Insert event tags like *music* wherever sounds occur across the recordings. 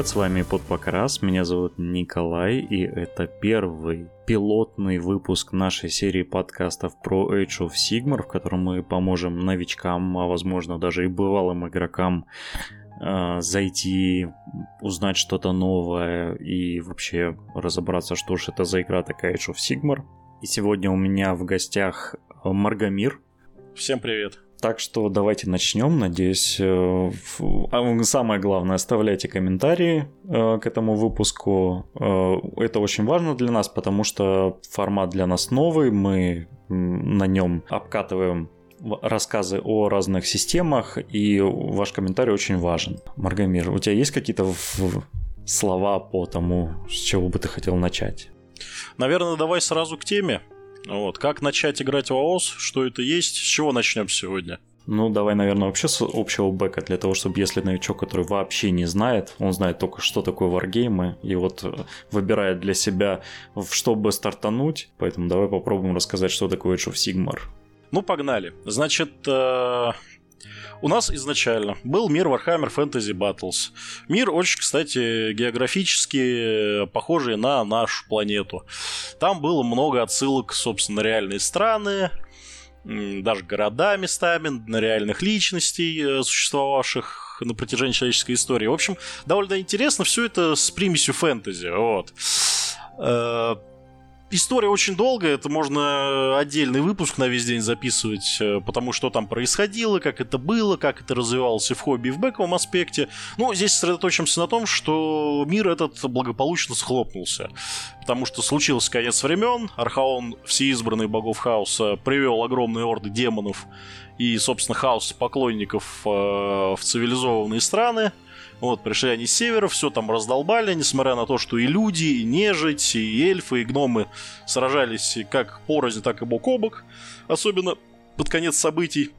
Привет, с вами Подпокрас, меня зовут Николай, и это первый пилотный выпуск нашей серии подкастов про Age of Sigmar, в котором мы поможем новичкам, а возможно даже и бывалым игрокам э, зайти, узнать что-то новое и вообще разобраться, что же это за игра такая Age of Sigmar. И сегодня у меня в гостях Маргамир. Всем привет. Так что давайте начнем. Надеюсь, э, а, самое главное, оставляйте комментарии э, к этому выпуску. Э, это очень важно для нас, потому что формат для нас новый. Мы на нем обкатываем рассказы о разных системах, и ваш комментарий очень важен. Маргамир, у тебя есть какие-то слова по тому, с чего бы ты хотел начать? Наверное, давай сразу к теме. Вот. Как начать играть в АОС, что это есть, с чего начнем сегодня? Ну, давай, наверное, вообще с общего бэка, для того, чтобы если новичок, который вообще не знает, он знает только, что такое варгеймы, и вот э, выбирает для себя, чтобы стартануть, поэтому давай попробуем рассказать, что такое Age of Sigmar. Ну, погнали. Значит, э, у нас изначально был мир Warhammer Fantasy Battles. Мир очень, кстати, географически похожий на нашу планету. Там было много отсылок, собственно, реальные страны, даже города местами, на реальных личностей, э, существовавших на протяжении человеческой истории. В общем, довольно интересно все это с примесью фэнтези. Вот. История очень долгая, это можно отдельный выпуск на весь день записывать, э, потому что там происходило, как это было, как это развивалось и в хобби, и в бэковом аспекте. Но здесь сосредоточимся на том, что мир этот благополучно схлопнулся, потому что случился конец времен, Архаон, всеизбранный богов хаоса, привел огромные орды демонов и, собственно, хаос поклонников э, в цивилизованные страны, вот, пришли они с севера, все там раздолбали, несмотря на то, что и люди, и нежить, и эльфы, и гномы сражались как порознь, так и бок о бок, особенно под конец событий.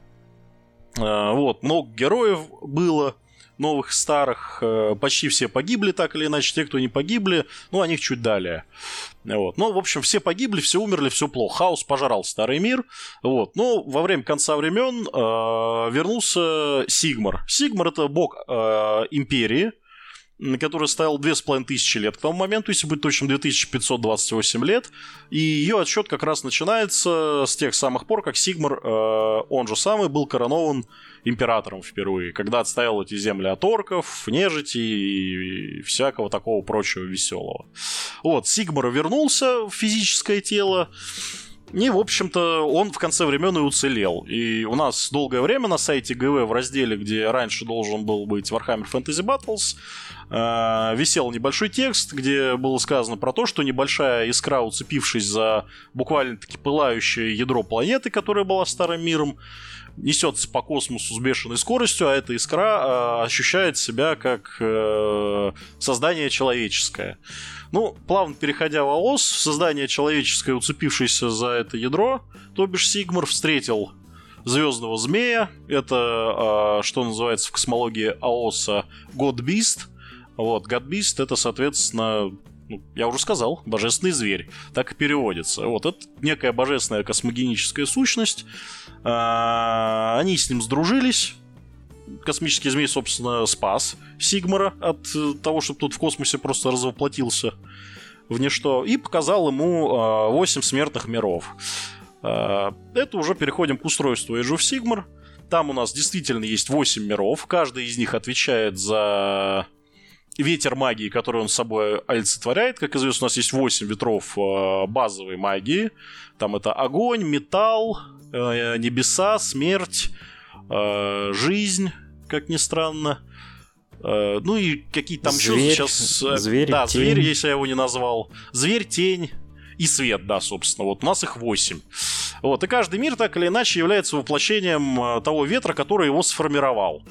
А, вот, много героев было, новых, старых, э, почти все погибли так или иначе, те, кто не погибли, ну, о них чуть далее. Вот. Ну, в общем, все погибли, все умерли, все плохо. Хаос пожрал старый мир. Вот. Но во время конца времен э, вернулся Сигмар. Сигмар это бог э, империи, которая стояла 2500 лет к тому моменту, если быть точным, 2528 лет. И ее отсчет как раз начинается с тех самых пор, как Сигмар, э, он же самый, был коронован императором впервые, когда отстоял эти земли от орков, нежити и всякого такого прочего веселого. Вот, Сигмар вернулся в физическое тело, и, в общем-то, он в конце времен и уцелел. И у нас долгое время на сайте ГВ в разделе, где раньше должен был быть Warhammer Fantasy Battles, э, висел небольшой текст, где было сказано про то, что небольшая искра, уцепившись за буквально-таки пылающее ядро планеты, которая была старым миром, несется по космосу с бешеной скоростью, а эта искра э, ощущает себя как э, создание человеческое. Ну, плавно переходя в АОС, создание человеческое, уцепившееся за это ядро, то бишь Сигмар встретил звездного змея. Это, э, что называется в космологии АОСа, Beast. Вот, Beast это, соответственно, ну, я уже сказал, божественный зверь. Так и переводится. Вот, это некая божественная космогеническая сущность. А, они с ним сдружились. Космический змей, собственно, спас Сигмара от э, того, чтобы тут в космосе просто развоплотился в ничто. И показал ему 8 а, смертных миров. А, это уже переходим к устройству Age of Sigmar. Там у нас действительно есть 8 миров. Каждый из них отвечает за ветер магии, который он с собой олицетворяет. Как известно, у нас есть 8 ветров базовой магии. Там это огонь, металл, небеса, смерть, э, жизнь, как ни странно. Ну и какие-то там зверь, еще сейчас... Зверь, да, тень. зверь, если я его не назвал. Зверь, тень и свет, да, собственно. Вот у нас их 8. Вот, и каждый мир так или иначе является воплощением того ветра, который его сформировал.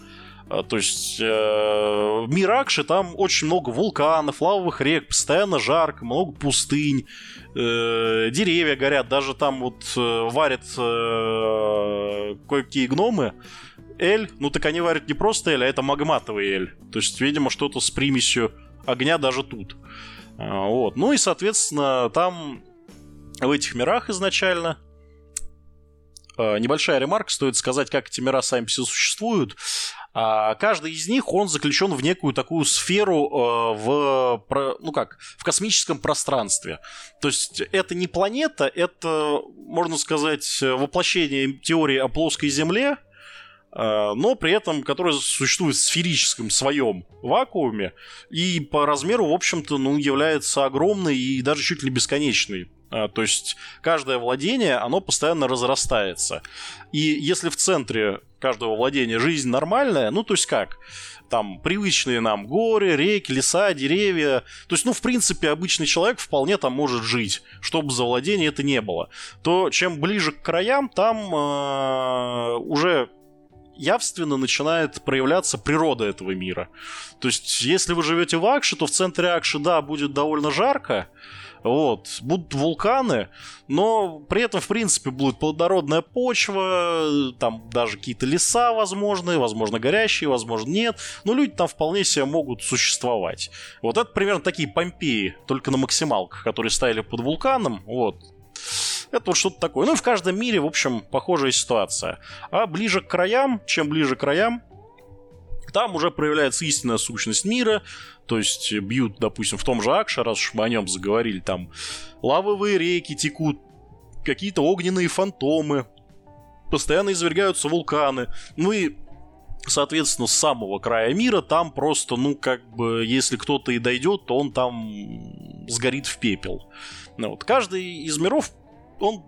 А, то есть э, в Миракше там очень много вулканов, лавовых рек, постоянно жарко, много пустынь, э, деревья горят, даже там вот э, варят э, кое-какие гномы. Эль, ну так они варят не просто эль, а это магматовый эль. То есть, видимо, что-то с примесью огня даже тут. А, вот. Ну и, соответственно, там в этих мирах изначально Э, небольшая ремарка, стоит сказать, как эти мира сами все существуют. А каждый из них, он заключен в некую такую сферу э, в, ну как, в космическом пространстве. То есть это не планета, это, можно сказать, воплощение теории о плоской Земле, э, но при этом которая существует в сферическом своем вакууме и по размеру, в общем-то, ну, является огромной и даже чуть ли бесконечной. А, то есть каждое владение, оно постоянно разрастается. И если в центре каждого владения жизнь нормальная, ну то есть как? Там привычные нам горы, реки, леса, деревья. То есть, ну, в принципе, обычный человек вполне там может жить, чтобы за владение это не было. То чем ближе к краям, там э, уже явственно начинает проявляться природа этого мира. То есть, если вы живете в Акше, то в центре Акши, да, будет довольно жарко, вот. Будут вулканы, но при этом, в принципе, будет плодородная почва, там даже какие-то леса возможны, возможно, горящие, возможно, нет. Но люди там вполне себе могут существовать. Вот это примерно такие Помпеи, только на максималках, которые стояли под вулканом. Вот. Это вот что-то такое. Ну и в каждом мире, в общем, похожая ситуация. А ближе к краям, чем ближе к краям, там уже проявляется истинная сущность мира, то есть бьют, допустим, в том же Акше, раз уж мы о нем заговорили, там лавовые реки текут, какие-то огненные фантомы, постоянно извергаются вулканы. Ну и соответственно, с самого края мира там просто, ну, как бы, если кто-то и дойдет, то он там сгорит в пепел. Ну, вот. Каждый из миров, он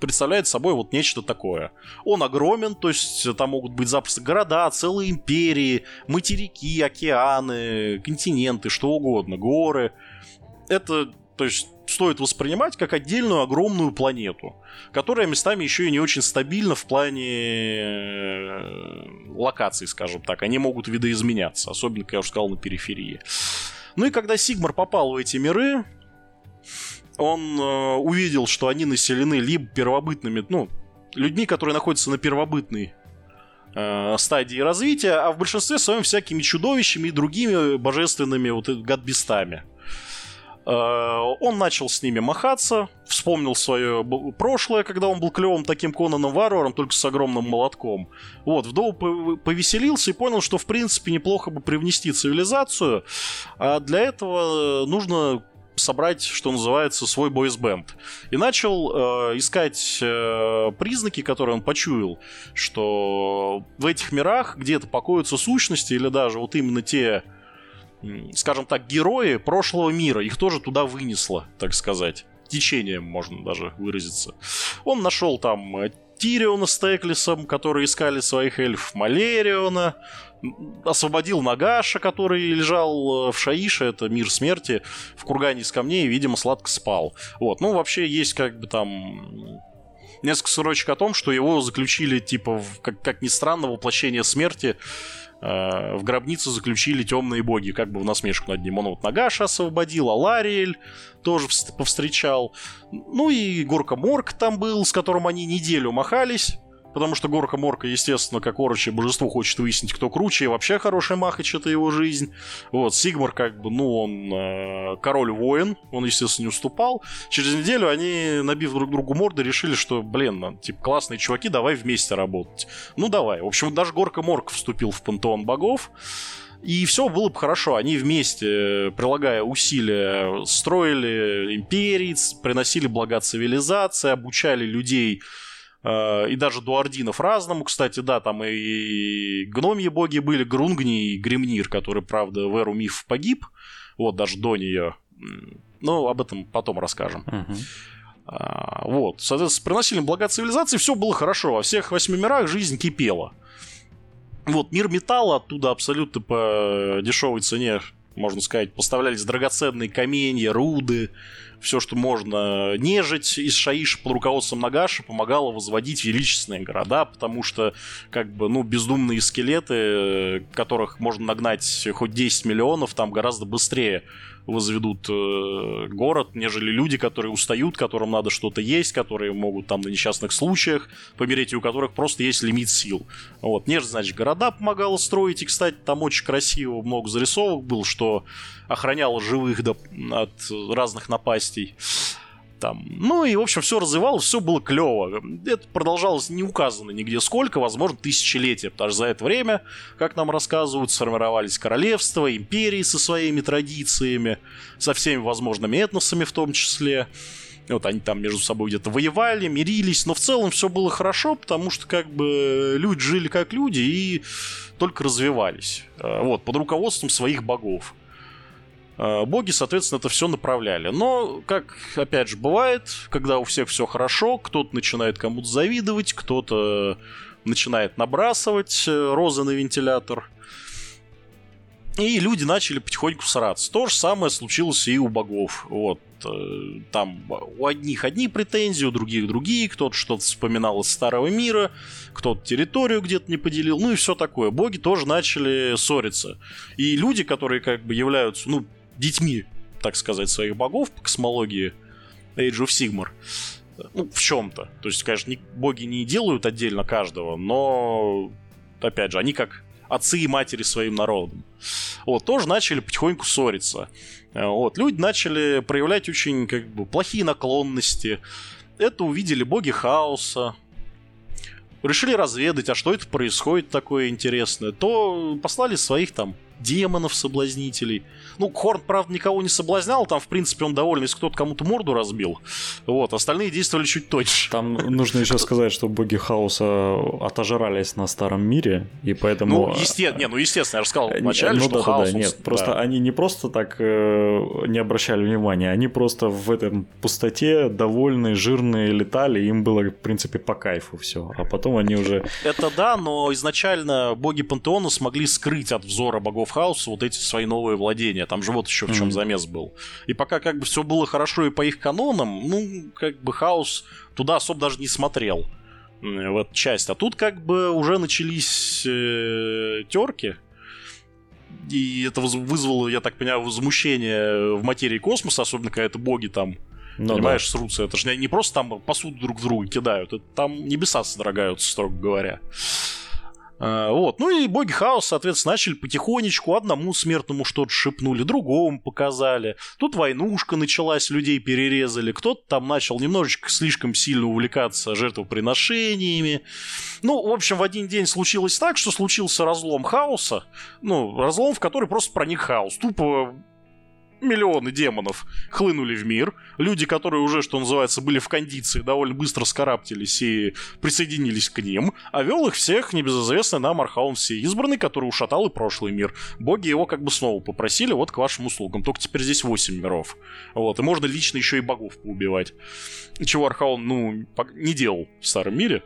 представляет собой вот нечто такое. Он огромен, то есть там могут быть запросто города, целые империи, материки, океаны, континенты, что угодно, горы. Это, то есть, стоит воспринимать как отдельную огромную планету, которая местами еще и не очень стабильна в плане э, локаций, скажем так. Они могут видоизменяться, особенно, как я уже сказал, на периферии. Ну и когда Сигмар попал в эти миры, он э, увидел, что они населены либо первобытными, ну, людьми, которые находятся на первобытной э, стадии развития, а в большинстве своем всякими чудовищами и другими божественными вот гадбестами. Э, он начал с ними махаться, вспомнил свое прошлое, когда он был клевым таким Конаном Варваром, только с огромным молотком. Вот, вдову повеселился и понял, что в принципе неплохо бы привнести цивилизацию, а для этого нужно собрать, что называется, свой бойсбенд. И начал э, искать э, признаки, которые он почуял, что в этих мирах где-то покоятся сущности или даже вот именно те, скажем так, герои прошлого мира. Их тоже туда вынесло, так сказать. Течением можно даже выразиться. Он нашел там э, Тириона с Теклисом, которые искали своих эльфов, Малериона, освободил Нагаша, который лежал э, в Шаише, это мир смерти, в кургане из камней, и, видимо, сладко спал. Вот, ну, вообще есть как бы там несколько строчек о том, что его заключили, типа, в, как, как ни странно, воплощение смерти э, в гробницу заключили темные боги, как бы в насмешку над ним. Он вот Нагаша освободил, Алариэль тоже повстречал. Ну и Горка Морг там был, с которым они неделю махались потому что Горка Морка, естественно, как орочье божество, хочет выяснить, кто круче, и вообще хороший махач — это его жизнь. Вот, Сигмар, как бы, ну, он э, король-воин, он, естественно, не уступал. Через неделю они, набив друг другу морды, решили, что, блин, ну, типа, классные чуваки, давай вместе работать. Ну, давай. В общем, даже Горка Морк вступил в пантеон богов. И все было бы хорошо. Они вместе, прилагая усилия, строили империи, приносили блага цивилизации, обучали людей и даже дуардинов разному. Кстати, да, там и гномьи боги были, Грунгни и Гремнир, который, правда, в эру миф погиб. Вот, даже до нее. Ну, об этом потом расскажем. А, вот, соответственно, приносили блага цивилизации, все было хорошо. Во всех восьми мирах жизнь кипела. Вот, мир металла оттуда абсолютно по дешевой цене, можно сказать, поставлялись драгоценные каменья, руды, все, что можно нежить из Шаиша под руководством Нагаши помогало возводить величественные города, потому что, как бы, ну, бездумные скелеты, которых можно нагнать хоть 10 миллионов, там гораздо быстрее возведут э, город, нежели люди, которые устают, которым надо что-то есть, которые могут там на несчастных случаях помереть, и у которых просто есть лимит сил. Вот. Нежели, значит, города помогало строить, и, кстати, там очень красиво много зарисовок было, что охраняло живых до, от разных напастей. Там. Ну и, в общем, все развивалось, все было клево. Это продолжалось не указано нигде сколько, возможно, тысячелетия, потому что за это время, как нам рассказывают, сформировались королевства, империи со своими традициями, со всеми возможными этносами в том числе. Вот они там между собой где-то воевали, мирились, но в целом все было хорошо, потому что как бы люди жили как люди и только развивались. Э, вот, под руководством своих богов. Э, боги, соответственно, это все направляли. Но, как опять же бывает, когда у всех все хорошо, кто-то начинает кому-то завидовать, кто-то начинает набрасывать э, розы на вентилятор. И люди начали потихоньку сраться. То же самое случилось и у богов. Вот. Э, там у одних одни претензии, у других другие. Кто-то что-то вспоминал из старого мира, кто-то территорию где-то не поделил. Ну и все такое. Боги тоже начали ссориться. И люди, которые как бы являются, ну, детьми, так сказать, своих богов по космологии Age of Sigmar, ну, в чем-то. То есть, конечно, не, боги не делают отдельно каждого, но, опять же, они как отцы и матери своим народом. Вот, тоже начали потихоньку ссориться. Вот, люди начали проявлять очень, как бы, плохие наклонности. Это увидели боги хаоса, решили разведать, а что это происходит такое интересное, то послали своих там демонов-соблазнителей. Ну, Хорн, правда, никого не соблазнял, там, в принципе, он доволен, если кто-то кому-то морду разбил. Вот, остальные действовали чуть точно. Там нужно еще сказать, что боги хаоса отожрались на старом мире, и поэтому... Ну, естественно, не, ну, естественно, я же сказал вначале, ну, что да, хаос... Да, нет, просто да. они не просто так э, не обращали внимания, они просто в этом пустоте довольные, жирные летали, им было, в принципе, по кайфу все, а потом они уже... Это да, но изначально боги Пантеона смогли скрыть от взора богов хаоса вот эти свои новые владения. Там же вот еще в чем mm-hmm. замес был. И пока как бы все было хорошо и по их канонам, ну, как бы хаос туда особо даже не смотрел в эту часть. А тут как бы уже начались э, терки. И это вызвало, я так понимаю, возмущение в материи космоса, особенно когда это боги там ну, понимаешь, да. срутся. Это же не просто там посуду друг в друга кидают, это там небеса содрогаются, строго говоря. А, вот. Ну и боги хаоса, соответственно, начали потихонечку одному смертному что-то шепнули, другому показали. Тут войнушка началась, людей перерезали. Кто-то там начал немножечко слишком сильно увлекаться жертвоприношениями. Ну, в общем, в один день случилось так, что случился разлом хаоса. Ну, разлом, в который просто проник хаос. Тупо миллионы демонов хлынули в мир. Люди, которые уже, что называется, были в кондиции, довольно быстро скараптились и присоединились к ним. А вел их всех небезызвестный нам Архаун Всеизбранный, который ушатал и прошлый мир. Боги его как бы снова попросили, вот к вашим услугам. Только теперь здесь 8 миров. Вот, и можно лично еще и богов поубивать. Чего Архаун, ну, не делал в Старом мире.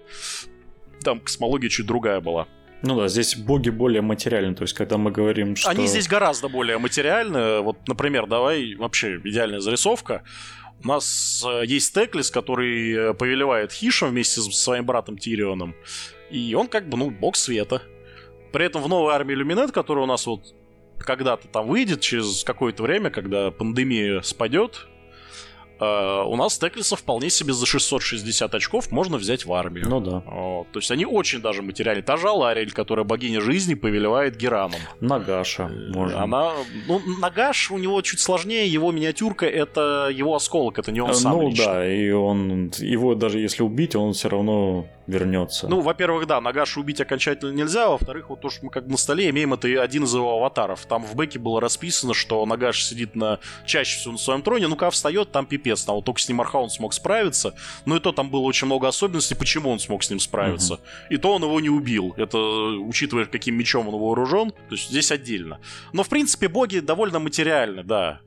Там космология чуть другая была. Ну да, здесь боги более материальны, то есть когда мы говорим, что... Они здесь гораздо более материальны. Вот, например, давай вообще идеальная зарисовка. У нас э, есть Теклис, который э, повелевает Хишем вместе со своим братом Тирионом. И он как бы, ну, бог света. При этом в новой армии Люминет, которая у нас вот когда-то там выйдет через какое-то время, когда пандемия спадет, Uh, у нас Теклиса вполне себе за 660 очков можно взять в армию. Ну да. Вот, то есть они очень даже материальны. Та же Алариэль, которая богиня жизни, повелевает Гераном. Нагаша э, можно. Она, ну, Нагаш у него чуть сложнее, его миниатюрка это его осколок, это не он сам Ну лично. да, и он, его даже если убить, он все равно вернется. Ну, во-первых, да, Нагаша убить окончательно нельзя, а во-вторых, вот то, что мы как на столе имеем, это один из его аватаров. Там в бэке было расписано, что Нагаш сидит на чаще всего на своем троне, ну-ка встает, там пипец пипец. Там вот только с ним Архаун смог справиться. Но и то там было очень много особенностей, почему он смог с ним справиться. Угу. И то он его не убил. Это учитывая, каким мечом он вооружен. То есть здесь отдельно. Но, в принципе, боги довольно материальны, да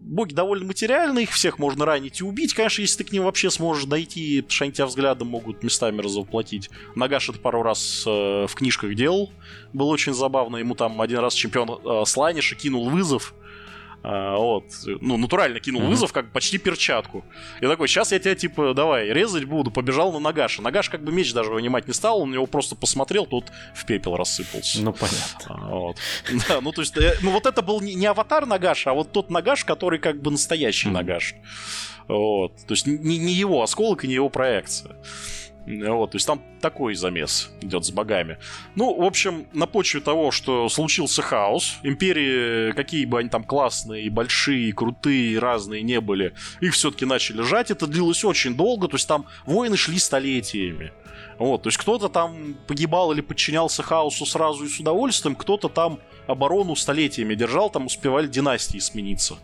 боги довольно материальны, их всех можно ранить и убить, конечно, если ты к ним вообще сможешь дойти, потому что они тебя взглядом могут местами разоплатить. Нагаш это пару раз э, в книжках делал, было очень забавно, ему там один раз чемпион э, Слайниша кинул вызов, а, вот, ну, натурально кинул mm-hmm. вызов, как почти перчатку. И такой, сейчас я тебя, типа, давай, резать буду, побежал на Нагаша. Нагаш как бы меч даже вынимать не стал, он его просто посмотрел, тут в пепел рассыпался. Ну, понятно. А, вот. *laughs* Да, ну, то есть, э, ну, вот это был не, не аватар Нагаша, а вот тот Нагаш, который как бы настоящий mm-hmm. Нагаш. Вот. То есть, не, не его осколок и не его проекция. Вот, то есть там такой замес идет с богами. Ну, в общем, на почве того, что случился хаос, империи, какие бы они там классные, большие, крутые, разные не были, их все-таки начали жать. Это длилось очень долго, то есть там войны шли столетиями. Вот, то есть кто-то там погибал или подчинялся хаосу сразу и с удовольствием, кто-то там оборону столетиями держал, там успевали династии смениться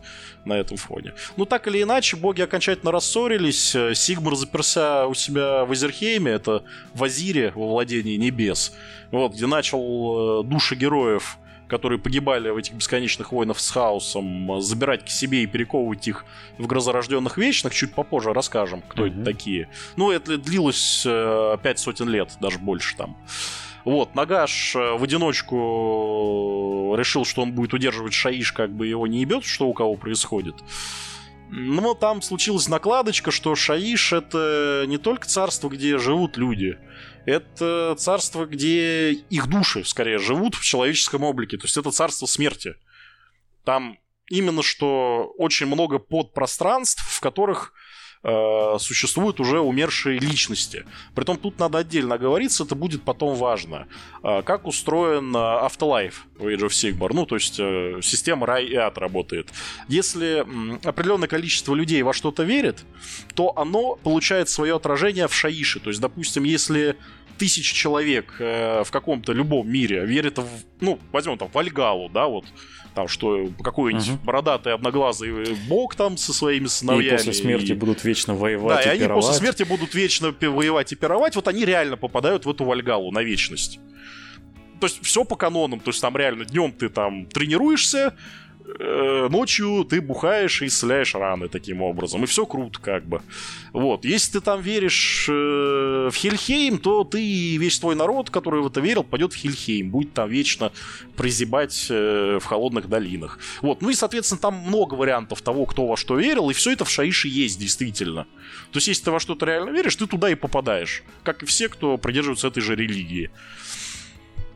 на этом фоне. Ну, так или иначе, боги окончательно рассорились. Сигмар заперся у себя в Азерхейме, это в Азире, во владении небес, вот, где начал э, души героев которые погибали в этих бесконечных войнах с хаосом, забирать к себе и перековывать их в грозорожденных вечных, чуть попозже расскажем, кто mm-hmm. это такие. Ну, это длилось э, пять сотен лет, даже больше там. Вот, Нагаш э, в одиночку решил, что он будет удерживать Шаиш, как бы его не ебет, что у кого происходит. Но там случилась накладочка, что Шаиш это не только царство, где живут люди, это царство, где их души, скорее, живут в человеческом облике. То есть это царство смерти. Там именно что очень много подпространств, в которых э, существуют уже умершие личности. Притом тут надо отдельно оговориться, это будет потом важно. Э, как устроен Afterlife в Age of Sigmar, ну, то есть э, система рай и ад работает. Если определенное количество людей во что-то верит, то оно получает свое отражение в Шаише. То есть, допустим, если тысячи человек э, в каком-то любом мире верят в, ну, возьмем там Вальгалу, да, вот, там, что какой-нибудь угу. бородатый одноглазый бог там со своими сыновьями. И после смерти и... будут вечно воевать Да, и, и они после смерти будут вечно воевать и пировать, вот они реально попадают в эту Вальгалу на вечность. То есть все по канонам, то есть там реально днем ты там тренируешься, Э, ночью ты бухаешь и исцеляешь раны таким образом. И все круто, как бы. Вот. Если ты там веришь э, в Хельхейм, то ты и весь твой народ, который в это верил, пойдет в Хельхейм. Будет там вечно прозябать э, в холодных долинах. Вот. Ну и, соответственно, там много вариантов того, кто во что верил, и все это в Шаише есть, действительно. То есть, если ты во что-то реально веришь, ты туда и попадаешь. Как и все, кто придерживается этой же религии.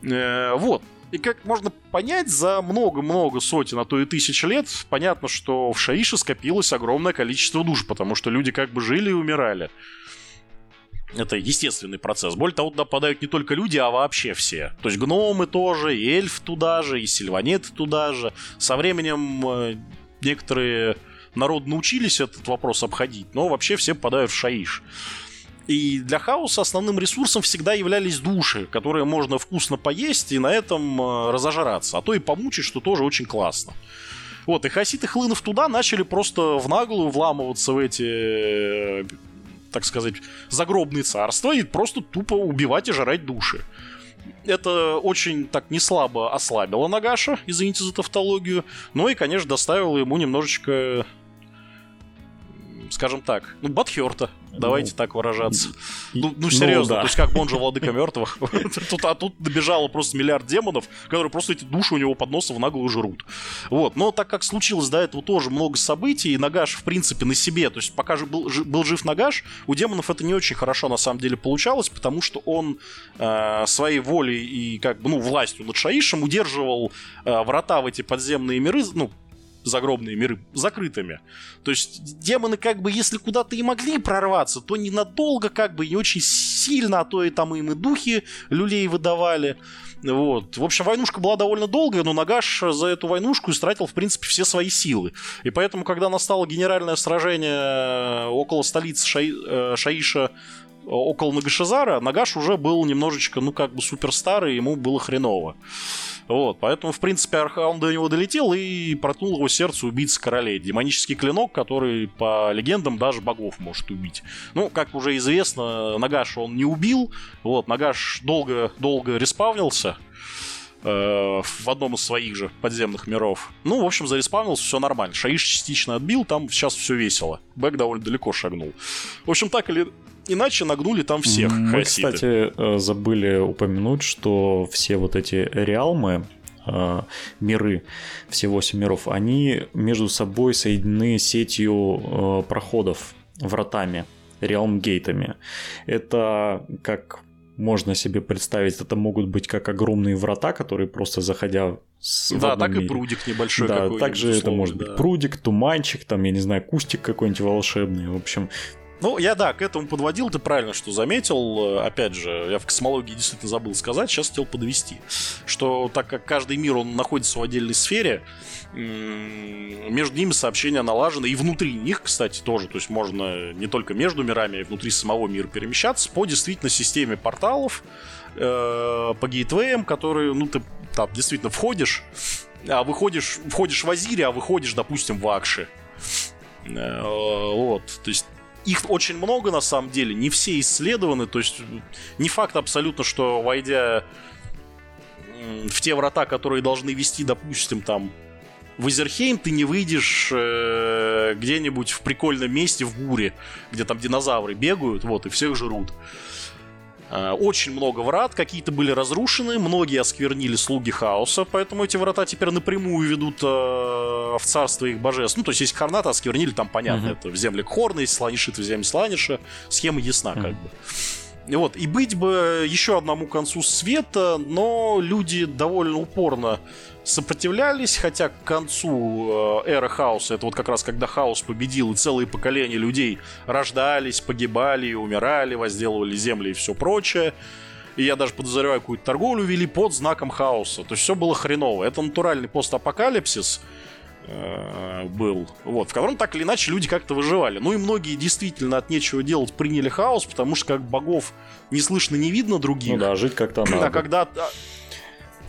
Э, вот. И как можно понять, за много-много сотен, а то и тысяч лет, понятно, что в Шаише скопилось огромное количество душ, потому что люди как бы жили и умирали. Это естественный процесс. Более того, туда попадают не только люди, а вообще все. То есть гномы тоже, и эльф туда же, и сильванеты туда же. Со временем э, некоторые народы научились этот вопрос обходить, но вообще все попадают в Шаиш. И для хаоса основным ресурсом всегда являлись души, которые можно вкусно поесть и на этом э, разожраться. А то и помучить, что тоже очень классно. Вот, и хаситы, хлынув туда, начали просто в наглую вламываться в эти, э, так сказать, загробные царства и просто тупо убивать и жрать души. Это очень так не слабо ослабило Нагаша, извините за тавтологию, но и, конечно, доставило ему немножечко скажем так, ну, Батхерта, давайте ну, так выражаться. Ну, ну серьезно, ну, да. то есть как он же владыка мертвых. *laughs* тут, а тут добежало просто миллиард демонов, которые просто эти души у него под носом в наглую жрут. Вот, но так как случилось до этого тоже много событий, и Нагаш, в принципе, на себе, то есть пока же был, был жив Нагаш, у демонов это не очень хорошо на самом деле получалось, потому что он э, своей волей и как бы, ну, властью над Шаишем удерживал э, врата в эти подземные миры, ну, загробные миры закрытыми. То есть демоны как бы, если куда-то и могли прорваться, то ненадолго как бы, не очень сильно, а то и там им и духи люлей выдавали. Вот. В общем, войнушка была довольно долгая, но Нагаш за эту войнушку истратил, в принципе, все свои силы. И поэтому, когда настало генеральное сражение около столицы Шаи... Э, Шаиша около Нагашизара, Нагаш уже был немножечко, ну, как бы суперстар, и ему было хреново. Вот, поэтому, в принципе, он до него долетел и проткнул его сердце убийцы королей. Демонический клинок, который, по легендам, даже богов может убить. Ну, как уже известно, Нагаш он не убил. Вот, Нагаш долго-долго респавнился, э, в одном из своих же подземных миров. Ну, в общем, зареспавнился, все нормально. Шаиш частично отбил, там сейчас все весело. Бэк довольно далеко шагнул. В общем, так или иначе нагнули там всех. Мы, хасиды. кстати, э, забыли упомянуть, что все вот эти реалмы, э, миры, все восемь миров, они между собой соединены сетью проходов, вратами, реалмгейтами. Это как можно себе представить, это могут быть как огромные врата, которые просто заходя с Да, так мире. и прудик небольшой Да, также это может да. быть прудик, туманчик, там, я не знаю, кустик какой-нибудь волшебный. В общем, Ну, я, да, к этому подводил, ты правильно что заметил. Опять же, я в космологии действительно забыл сказать, сейчас хотел подвести. Что так как каждый мир, он находится в отдельной сфере, между ними сообщения налажены, и внутри них, кстати, тоже. То есть можно не только между мирами, а и внутри самого мира перемещаться по действительно системе порталов, э, по гейтвеям, которые, ну, ты там действительно входишь, а выходишь, входишь в Азире, а выходишь, допустим, в Акши. Э, вот, то есть их очень много на самом деле, не все исследованы, то есть не факт абсолютно, что войдя в те врата, которые должны вести, допустим, там в Изерхейм ты не выйдешь э, где-нибудь в прикольном месте в буре, где там динозавры бегают, вот, и всех жрут. Очень много врат, какие-то были разрушены, многие осквернили слуги хаоса, поэтому эти врата теперь напрямую ведут э, в царство их божеств. Ну, то есть, если Харната осквернили, там понятно, uh-huh. это в земле Хорна, если Сланишит в земле Сланиша, схема ясна uh-huh. как бы. Вот, и быть бы еще одному концу света, но люди довольно упорно сопротивлялись, хотя к концу э, эры хаоса, это вот как раз когда хаос победил, и целые поколения людей рождались, погибали, умирали, возделывали земли и все прочее. И я даже подозреваю, какую-то торговлю вели под знаком хаоса. То есть все было хреново. Это натуральный постапокалипсис э, был, вот, в котором так или иначе люди как-то выживали. Ну и многие действительно от нечего делать приняли хаос, потому что как богов не слышно, не видно других. Ну да, жить как-то надо. А когда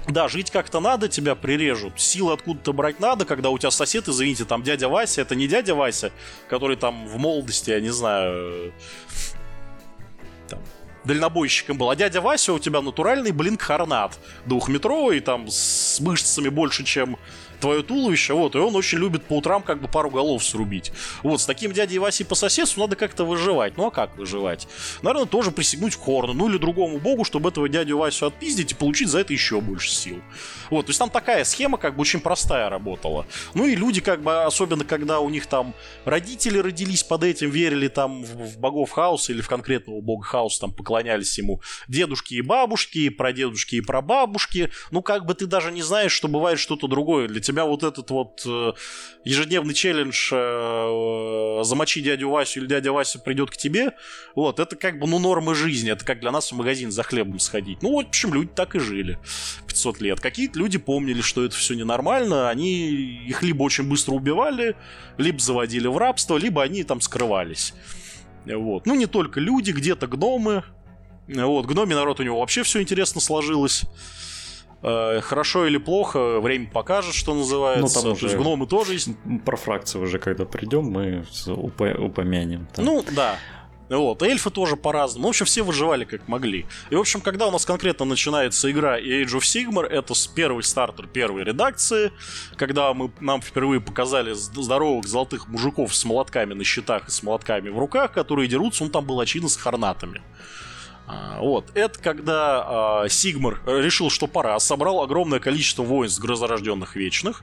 да, жить как-то надо, тебя прирежут. Силы откуда-то брать надо, когда у тебя сосед, извините, там дядя Вася, это не дядя Вася, который там в молодости, я не знаю, там, дальнобойщиком был. А дядя Вася у тебя натуральный блинк Харнат. Двухметровый, там, с мышцами больше, чем твое туловище, вот, и он очень любит по утрам как бы пару голов срубить. Вот, с таким дядей Васей по соседству надо как-то выживать. Ну а как выживать? Наверное, тоже присягнуть Хорну, ну или другому богу, чтобы этого дядю Васю отпиздить и получить за это еще больше сил. Вот, то есть там такая схема как бы очень простая работала. Ну и люди как бы, особенно когда у них там родители родились под этим, верили там в, в богов хаоса или в конкретного бога хаоса, там поклонялись ему дедушки и бабушки, и прадедушки и прабабушки, ну как бы ты даже не знаешь, что бывает что-то другое для тебя тебя вот этот вот э, ежедневный челлендж э, замочи дядю Васю или дядя Вася придет к тебе, вот, это как бы, ну, нормы жизни, это как для нас в магазин за хлебом сходить. Ну, вот, в общем, люди так и жили 500 лет. Какие-то люди помнили, что это все ненормально, они их либо очень быстро убивали, либо заводили в рабство, либо они там скрывались. Вот. Ну, не только люди, где-то гномы. Вот, гноми народ у него вообще все интересно сложилось. Э, хорошо или плохо, время покажет, что называется. Ну, там. То есть гномы тоже есть. Про фракции уже когда придем, мы упомянем. Там. Ну, да. Вот, эльфы тоже по-разному. В общем, все выживали как могли. И, в общем, когда у нас конкретно начинается игра Age of Sigmar, это первый стартер первой редакции, когда мы, нам впервые показали здоровых золотых мужиков с молотками на щитах и с молотками в руках, которые дерутся, он там был очевидно с хорнатами. А, вот, это когда э, Сигмар решил, что пора, собрал огромное количество воинств грозорожденных вечных.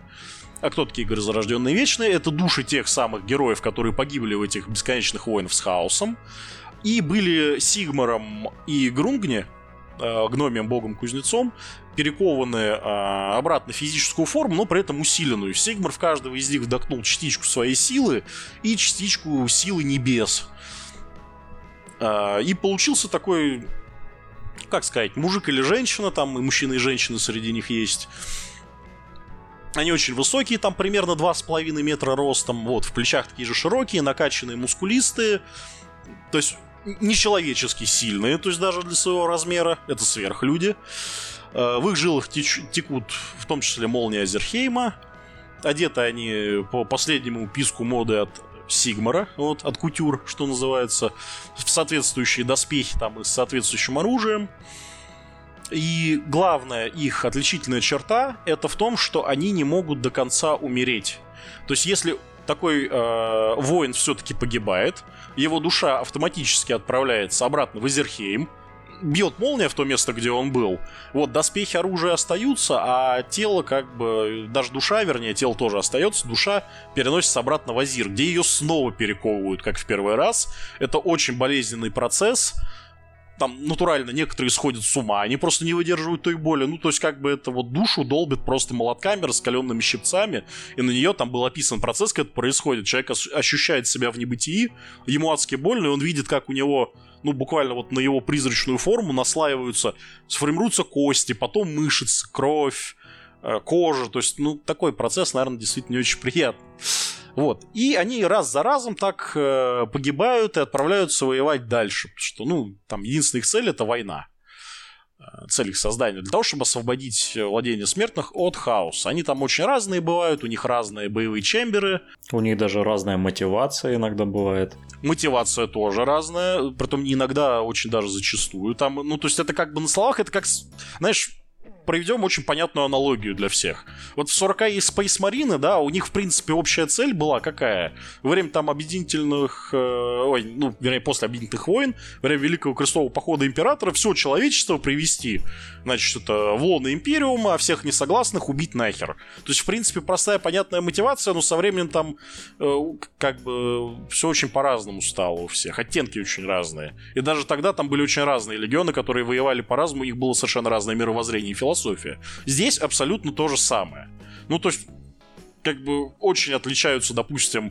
А кто такие грозорожденные вечные? Это души тех самых героев, которые погибли в этих бесконечных войнах с хаосом. И были Сигмаром и Грунгне, э, гномием богом-кузнецом, перекованы э, обратно в физическую форму, но при этом усиленную. Сигмар в каждого из них вдохнул частичку своей силы и частичку силы небес. А, и получился такой, как сказать, мужик или женщина, там и мужчина и женщина среди них есть. Они очень высокие, там примерно 2,5 метра ростом, вот, в плечах такие же широкие, накачанные, мускулистые. То есть нечеловечески сильные, то есть даже для своего размера. Это сверхлюди. А, в их жилах теч- текут в том числе молния Азерхейма. Одеты они по последнему писку моды от Сигмара, вот, от Кутюр, что называется, в соответствующие доспехи там и с соответствующим оружием. И главная их отличительная черта это в том, что они не могут до конца умереть. То есть, если такой э, воин все-таки погибает, его душа автоматически отправляется обратно в Изерхейм, бьет молния в то место, где он был. Вот, доспехи оружия остаются, а тело как бы, даже душа, вернее, тело тоже остается, душа переносится обратно в Азир, где ее снова перековывают, как в первый раз. Это очень болезненный процесс, там натурально некоторые сходят с ума, они просто не выдерживают той боли. Ну, то есть, как бы это вот душу долбит просто молотками, раскаленными щипцами, и на нее там был описан процесс, как это происходит. Человек ощущает себя в небытии, ему адски больно, и он видит, как у него ну, буквально вот на его призрачную форму наслаиваются, сформируются кости, потом мышцы, кровь, э, кожа. То есть, ну, такой процесс, наверное, действительно не очень приятный. Вот. И они раз за разом так э, погибают и отправляются воевать дальше. Потому что, ну, там единственная их цель — это война. Э, цель их создания. Для того, чтобы освободить владение смертных от хаоса. Они там очень разные бывают, у них разные боевые чемберы. У них даже разная мотивация иногда бывает. Мотивация тоже разная, притом иногда очень даже зачастую. Там, ну, то есть это как бы на словах, это как, знаешь, проведем очень понятную аналогию для всех. Вот в 40 есть Space Marine, да, у них, в принципе, общая цель была какая? Во время там объединительных, э, ой, ну, вернее, после объединительных войн, во время Великого Крестового Похода Императора все человечество привести, значит, это в лоно Империума, а всех несогласных убить нахер. То есть, в принципе, простая, понятная мотивация, но со временем там э, как бы все очень по-разному стало у всех, оттенки очень разные. И даже тогда там были очень разные легионы, которые воевали по-разному, их было совершенно разное мировоззрение и философия философия. Здесь абсолютно то же самое. Ну, то есть как бы очень отличаются, допустим, э,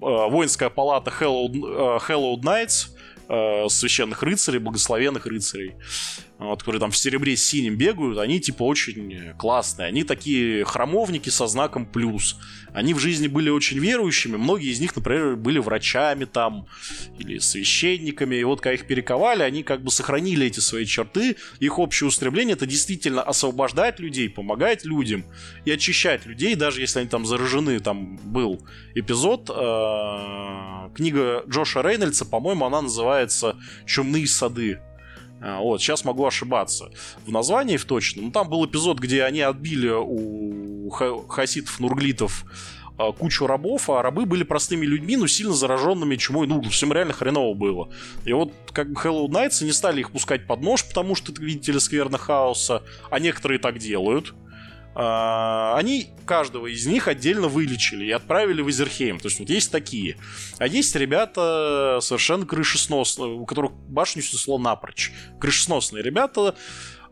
воинская палата Hallowed, э, Hallowed Knights, э, священных рыцарей, благословенных рыцарей, вот, которые там в серебре синим бегают, они типа очень классные. Они такие храмовники со знаком плюс. Они в жизни были очень верующими. Многие из них, например, были врачами там или священниками. И вот когда их перековали, они как бы сохранили эти свои черты. Их общее устремление это действительно освобождать людей, помогать людям и очищать людей, даже если они там заражены. Там был эпизод, э, книга Джоша Рейнольдса, по-моему, она называется «Чумные сады». А, вот, сейчас могу ошибаться в названии в точном. Но там был эпизод, где они отбили у хаситов, нурглитов а, кучу рабов, а рабы были простыми людьми, но сильно зараженными чумой. Ну, всем реально хреново было. И вот как бы Hello Knights не стали их пускать под нож, потому что это, видите ли, скверно хаоса, а некоторые так делают. А, они каждого из них отдельно вылечили и отправили в Изерхейм. То есть вот есть такие. А есть ребята совершенно крышесносные, у которых башню снесло напрочь. Крышесносные ребята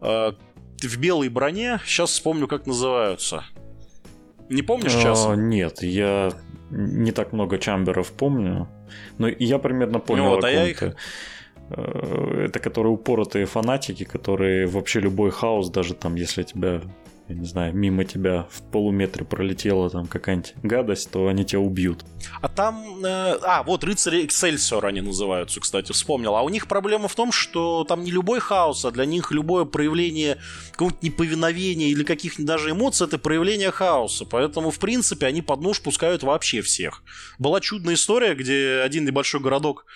а, в белой броне. Сейчас вспомню, как называются. Не помнишь сейчас? А, нет, я не так много чамберов помню. Но я примерно понял. Ну, вот, а я их э, это которые упоротые фанатики, которые вообще любой хаос, даже там, если тебя я не знаю, мимо тебя в полуметре пролетела там какая-нибудь гадость, то они тебя убьют. А там... Э, а, вот рыцари Эксельсиор они называются, кстати, вспомнил. А у них проблема в том, что там не любой хаос, а для них любое проявление какого-то неповиновения или каких-нибудь даже эмоций, это проявление хаоса. Поэтому, в принципе, они под нож пускают вообще всех. Была чудная история, где один небольшой городок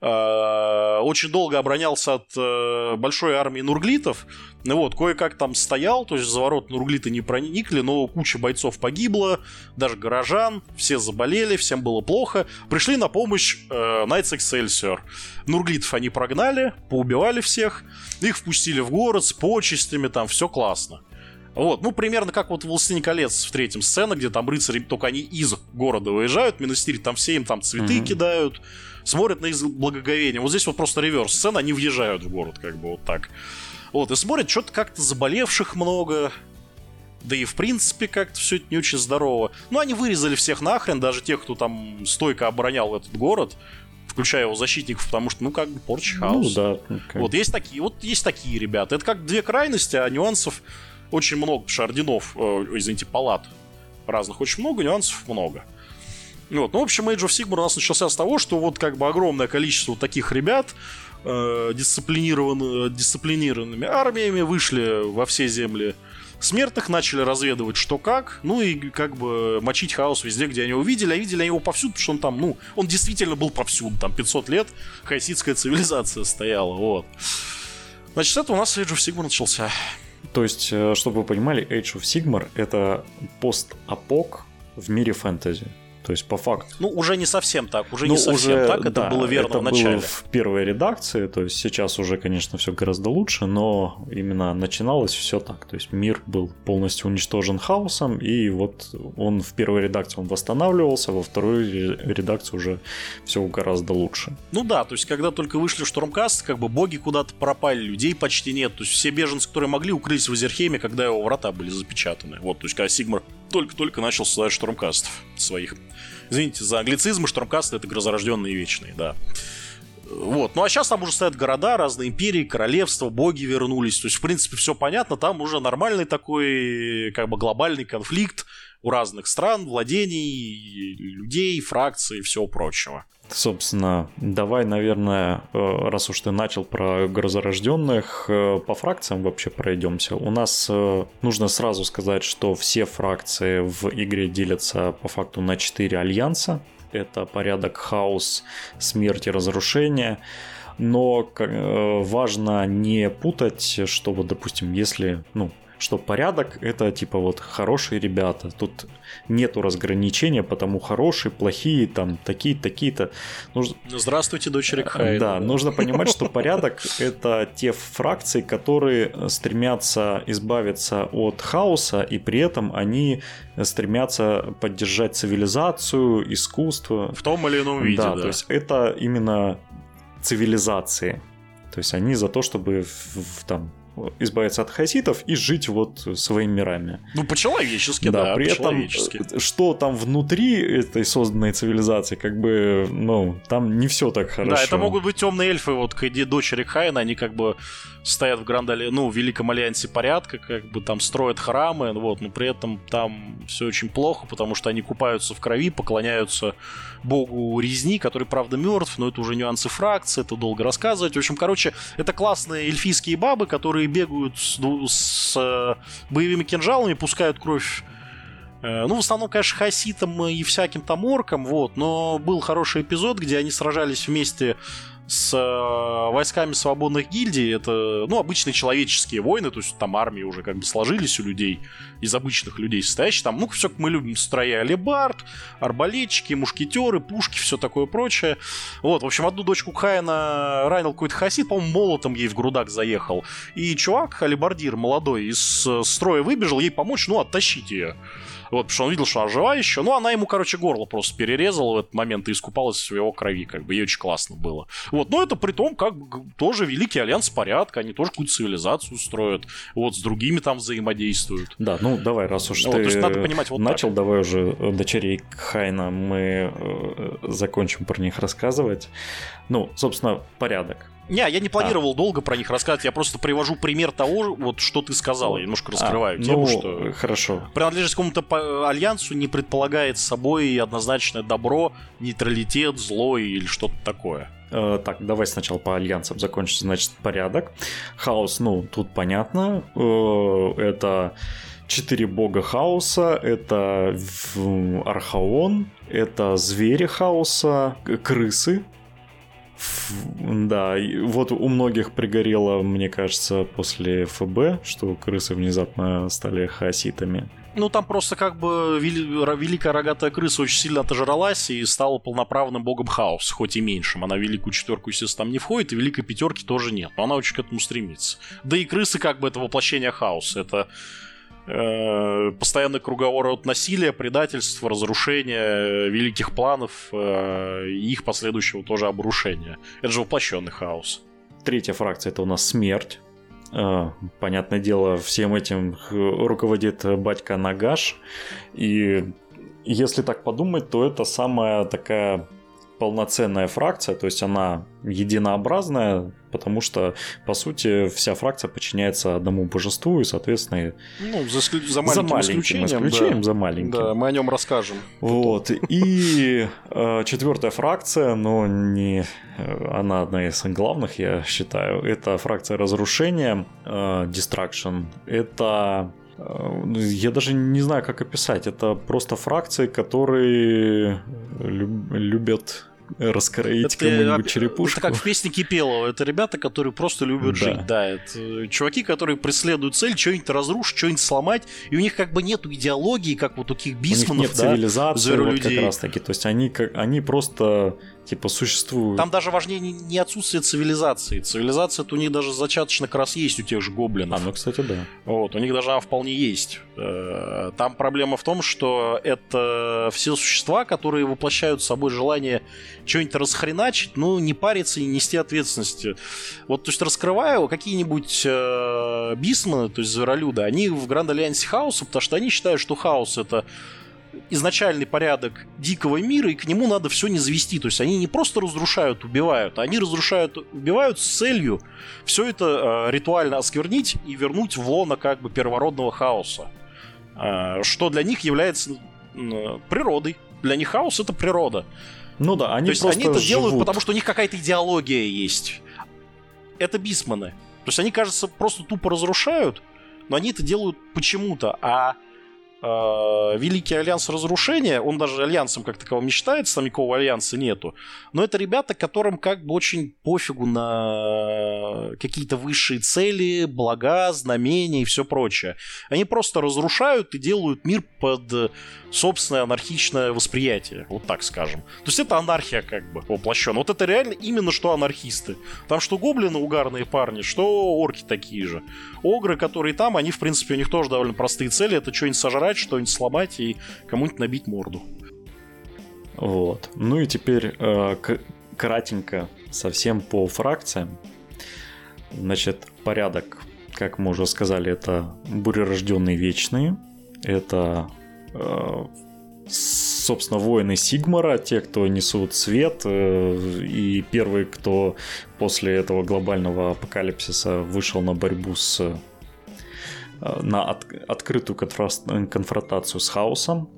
очень долго оборонялся от э, большой армии нурглитов. Ну вот, кое-как там стоял, то есть за ворот нурглиты не проникли, но куча бойцов погибла, даже горожан, все заболели, всем было плохо. Пришли на помощь э, Knights Excelsior. Нурглитов они прогнали, поубивали всех, их впустили в город с почестями, там все классно. Вот, ну, примерно как вот в «Властелине колец» в третьем сцене, где там рыцари, только они из города выезжают, Минастырь, там все им там цветы mm-hmm. кидают, смотрят на их благоговение. Вот здесь вот просто реверс сцена, они въезжают в город, как бы вот так. Вот, и смотрят, что-то как-то заболевших много, да и в принципе как-то все это не очень здорово. Ну, они вырезали всех нахрен, даже тех, кто там стойко оборонял этот город, включая его защитников, потому что, ну, как бы порча ну хаос. Ну, да. Okay. Вот есть такие, вот есть такие ребята. Это как две крайности, а нюансов очень много, потому что орденов, э, извините, палат разных очень много, нюансов много. Вот. Ну, в общем, Age of Sigmar у нас начался с того, что вот как бы огромное количество таких ребят э, дисциплинирован, дисциплинированными армиями вышли во все земли смертных, начали разведывать что как, ну и как бы мочить хаос везде, где они увидели, а видели они его повсюду, потому что он там, ну, он действительно был повсюду, там 500 лет хаоситская цивилизация стояла, вот. Значит, это у нас Age of Sigmar начался. То есть, э, чтобы вы понимали, Age of Sigmar — это пост-апок в мире фэнтези. То есть, по факту. Ну, уже не совсем так, уже ну, не совсем уже, так, это да, было верно это в начале. Было в первой редакции, то есть сейчас уже, конечно, все гораздо лучше, но именно начиналось все так. То есть мир был полностью уничтожен хаосом, и вот он в первой редакции он восстанавливался, во второй редакции уже все гораздо лучше. Ну да, то есть когда только вышли Штурмкаст, как бы боги куда-то пропали, людей почти нет. То есть все беженцы, которые могли, укрылись в Азерхейме, когда его врата были запечатаны. Вот, то есть когда Сигмар только-только начал создавать штурмкастов своих. Извините за англицизм, штурмкасты это грозорожденные вечные, да. Вот. Ну а сейчас там уже стоят города, разные империи, королевства, боги вернулись. То есть, в принципе, все понятно. Там уже нормальный такой, как бы глобальный конфликт у разных стран, владений, людей, фракций и всего прочего. Собственно, давай, наверное, э, раз уж ты начал про грозорожденных, э, по фракциям вообще пройдемся. У нас э, нужно сразу сказать, что все фракции в игре делятся по факту на 4 альянса. Это порядок хаос, смерть и разрушение. Но важно не путать, что вот, допустим, если, ну, что порядок это типа вот хорошие ребята. Тут нету разграничения, потому хорошие, плохие, там такие, такие-то. Нужно... Здравствуйте, дочери Кхайна. Да, нужно понимать, что порядок это те фракции, которые стремятся избавиться от хаоса, и при этом они стремятся поддержать цивилизацию, искусство. В том или ином виде, да. да. то есть это именно цивилизации. То есть они за то, чтобы в, в, там избавиться от хаситов и жить вот своими мирами. Ну, по-человечески, да, да при этом, что там внутри этой созданной цивилизации, как бы, ну, там не все так хорошо. Да, это могут быть темные эльфы, вот дочери Хайна, они как бы стоят в Гранд ну, в Великом Альянсе порядка, как бы там строят храмы, вот, но при этом там все очень плохо, потому что они купаются в крови, поклоняются богу резни, который, правда, мертв, но это уже нюансы фракции, это долго рассказывать. В общем, короче, это классные эльфийские бабы, которые бегают с, с э, боевыми кинжалами, пускают кровь э, ну, в основном, конечно, хаситам и всяким там оркам, вот, но был хороший эпизод, где они сражались вместе с э, войсками свободных гильдий. Это, ну, обычные человеческие войны, то есть там армии уже как бы сложились у людей, из обычных людей состоящие. Там, ну, все как мы любим, строя алебард, арбалетчики, мушкетеры, пушки, все такое прочее. Вот, в общем, одну дочку Кхейна ранил какой-то хасид, по-моему, молотом ей в грудак заехал. И чувак, алебардир молодой, из э, строя выбежал ей помочь, ну, оттащить ее. Вот, потому что он видел, что она жива еще. Ну, она ему, короче, горло просто перерезала в этот момент и искупалась в его крови, как бы, ей очень классно было. Вот, но это при том, как тоже Великий Альянс порядка, они тоже какую-то цивилизацию строят, вот, с другими там взаимодействуют. Да, ну, давай, раз уж вот, ты то есть надо понимать вот начал, так. давай уже дочерей Хайна мы э, закончим про них рассказывать. Ну, собственно, порядок не, я не планировал а. долго про них рассказывать, я просто привожу пример того, вот что ты сказал, я немножко раскрываю а, тему, ну, что хорошо. принадлежность к какому-то альянсу не предполагает собой однозначное добро, нейтралитет, зло или что-то такое. Э, так, давай сначала по альянсам закончить, значит, порядок. Хаос, ну, тут понятно, э, это четыре бога хаоса, это Архаон, это звери хаоса, крысы, да, вот у многих пригорело, мне кажется, после ФБ, что крысы внезапно стали хаоситами. Ну, там просто как бы великая рогатая крыса очень сильно отожралась и стала полноправным богом хаоса, хоть и меньшим. Она в великую четверку, естественно, там не входит, и великой пятерки тоже нет. Но она очень к этому стремится. Да и крысы как бы это воплощение хаоса. Это Э, постоянный круговорот насилия, предательства, разрушения великих планов э, и их последующего тоже обрушения. Это же воплощенный хаос. Третья фракция это у нас смерть. Э, понятное дело, всем этим руководит батька Нагаш. И если так подумать, то это самая такая полноценная фракция, то есть она единообразная, потому что, по сути, вся фракция подчиняется одному божеству, и, соответственно, ну, за, за, маленьким, за маленьким исключением, исключением да. за маленьким. Да, мы о нем расскажем. Вот. И э, четвертая фракция, но не э, она одна из главных, я считаю, это фракция разрушения, э, Destruction. Это Э, я даже не знаю, как описать. Это просто фракции, которые любят раскроить кому-нибудь черепушку. Это как в песне Кипелова. Это ребята, которые просто любят да. жить. Да, это чуваки, которые преследуют цель, что-нибудь разрушить, что-нибудь сломать, и у них как бы нет идеологии, как вот у таких бисманов, у них нет да, цивилизации, вот как раз таки. То есть они, как, они просто типа существуют. Там даже важнее не отсутствие цивилизации. Цивилизация у них даже зачаточно как раз есть у тех же гоблинов. А, ну, кстати, да. Вот, у них даже она вполне есть. Э, там проблема в том, что это все существа, которые воплощают собой желание что-нибудь расхреначить, ну, не париться и нести ответственности. Вот, то есть, раскрываю какие-нибудь э, бисманы, то есть зверолюды, они в Гранд Альянсе хаоса, потому что они считают, что хаос это изначальный порядок дикого мира, и к нему надо все не завести. То есть они не просто разрушают, убивают, они разрушают, убивают с целью все это э, ритуально осквернить и вернуть в лоно как бы первородного хаоса. Э, что для них является э, природой. Для них хаос это природа. Ну да, они То есть они это живут. делают, потому что у них какая-то идеология есть. Это бистмены. То есть они, кажется, просто тупо разрушают, но они это делают почему-то. А Великий Альянс Разрушения, он даже альянсом как таковым не считается, там никакого альянса нету, но это ребята, которым как бы очень пофигу на какие-то высшие цели, блага, знамения и все прочее. Они просто разрушают и делают мир под собственное анархичное восприятие, вот так скажем. То есть это анархия как бы воплощена. Вот это реально именно что анархисты. Там что гоблины угарные парни, что орки такие же. Огры, которые там, они в принципе у них тоже довольно простые цели. Это что-нибудь сожрать, что-нибудь сломать и кому-нибудь набить морду. Вот. Ну и теперь э, кратенько совсем по фракциям. Значит, порядок, как мы уже сказали, это бурерожденные вечные, это Э, собственно, воины Сигмара, те, кто несут свет, э, и первый, кто после этого глобального апокалипсиса вышел на борьбу с на от, открытую конфронтацию с хаосом,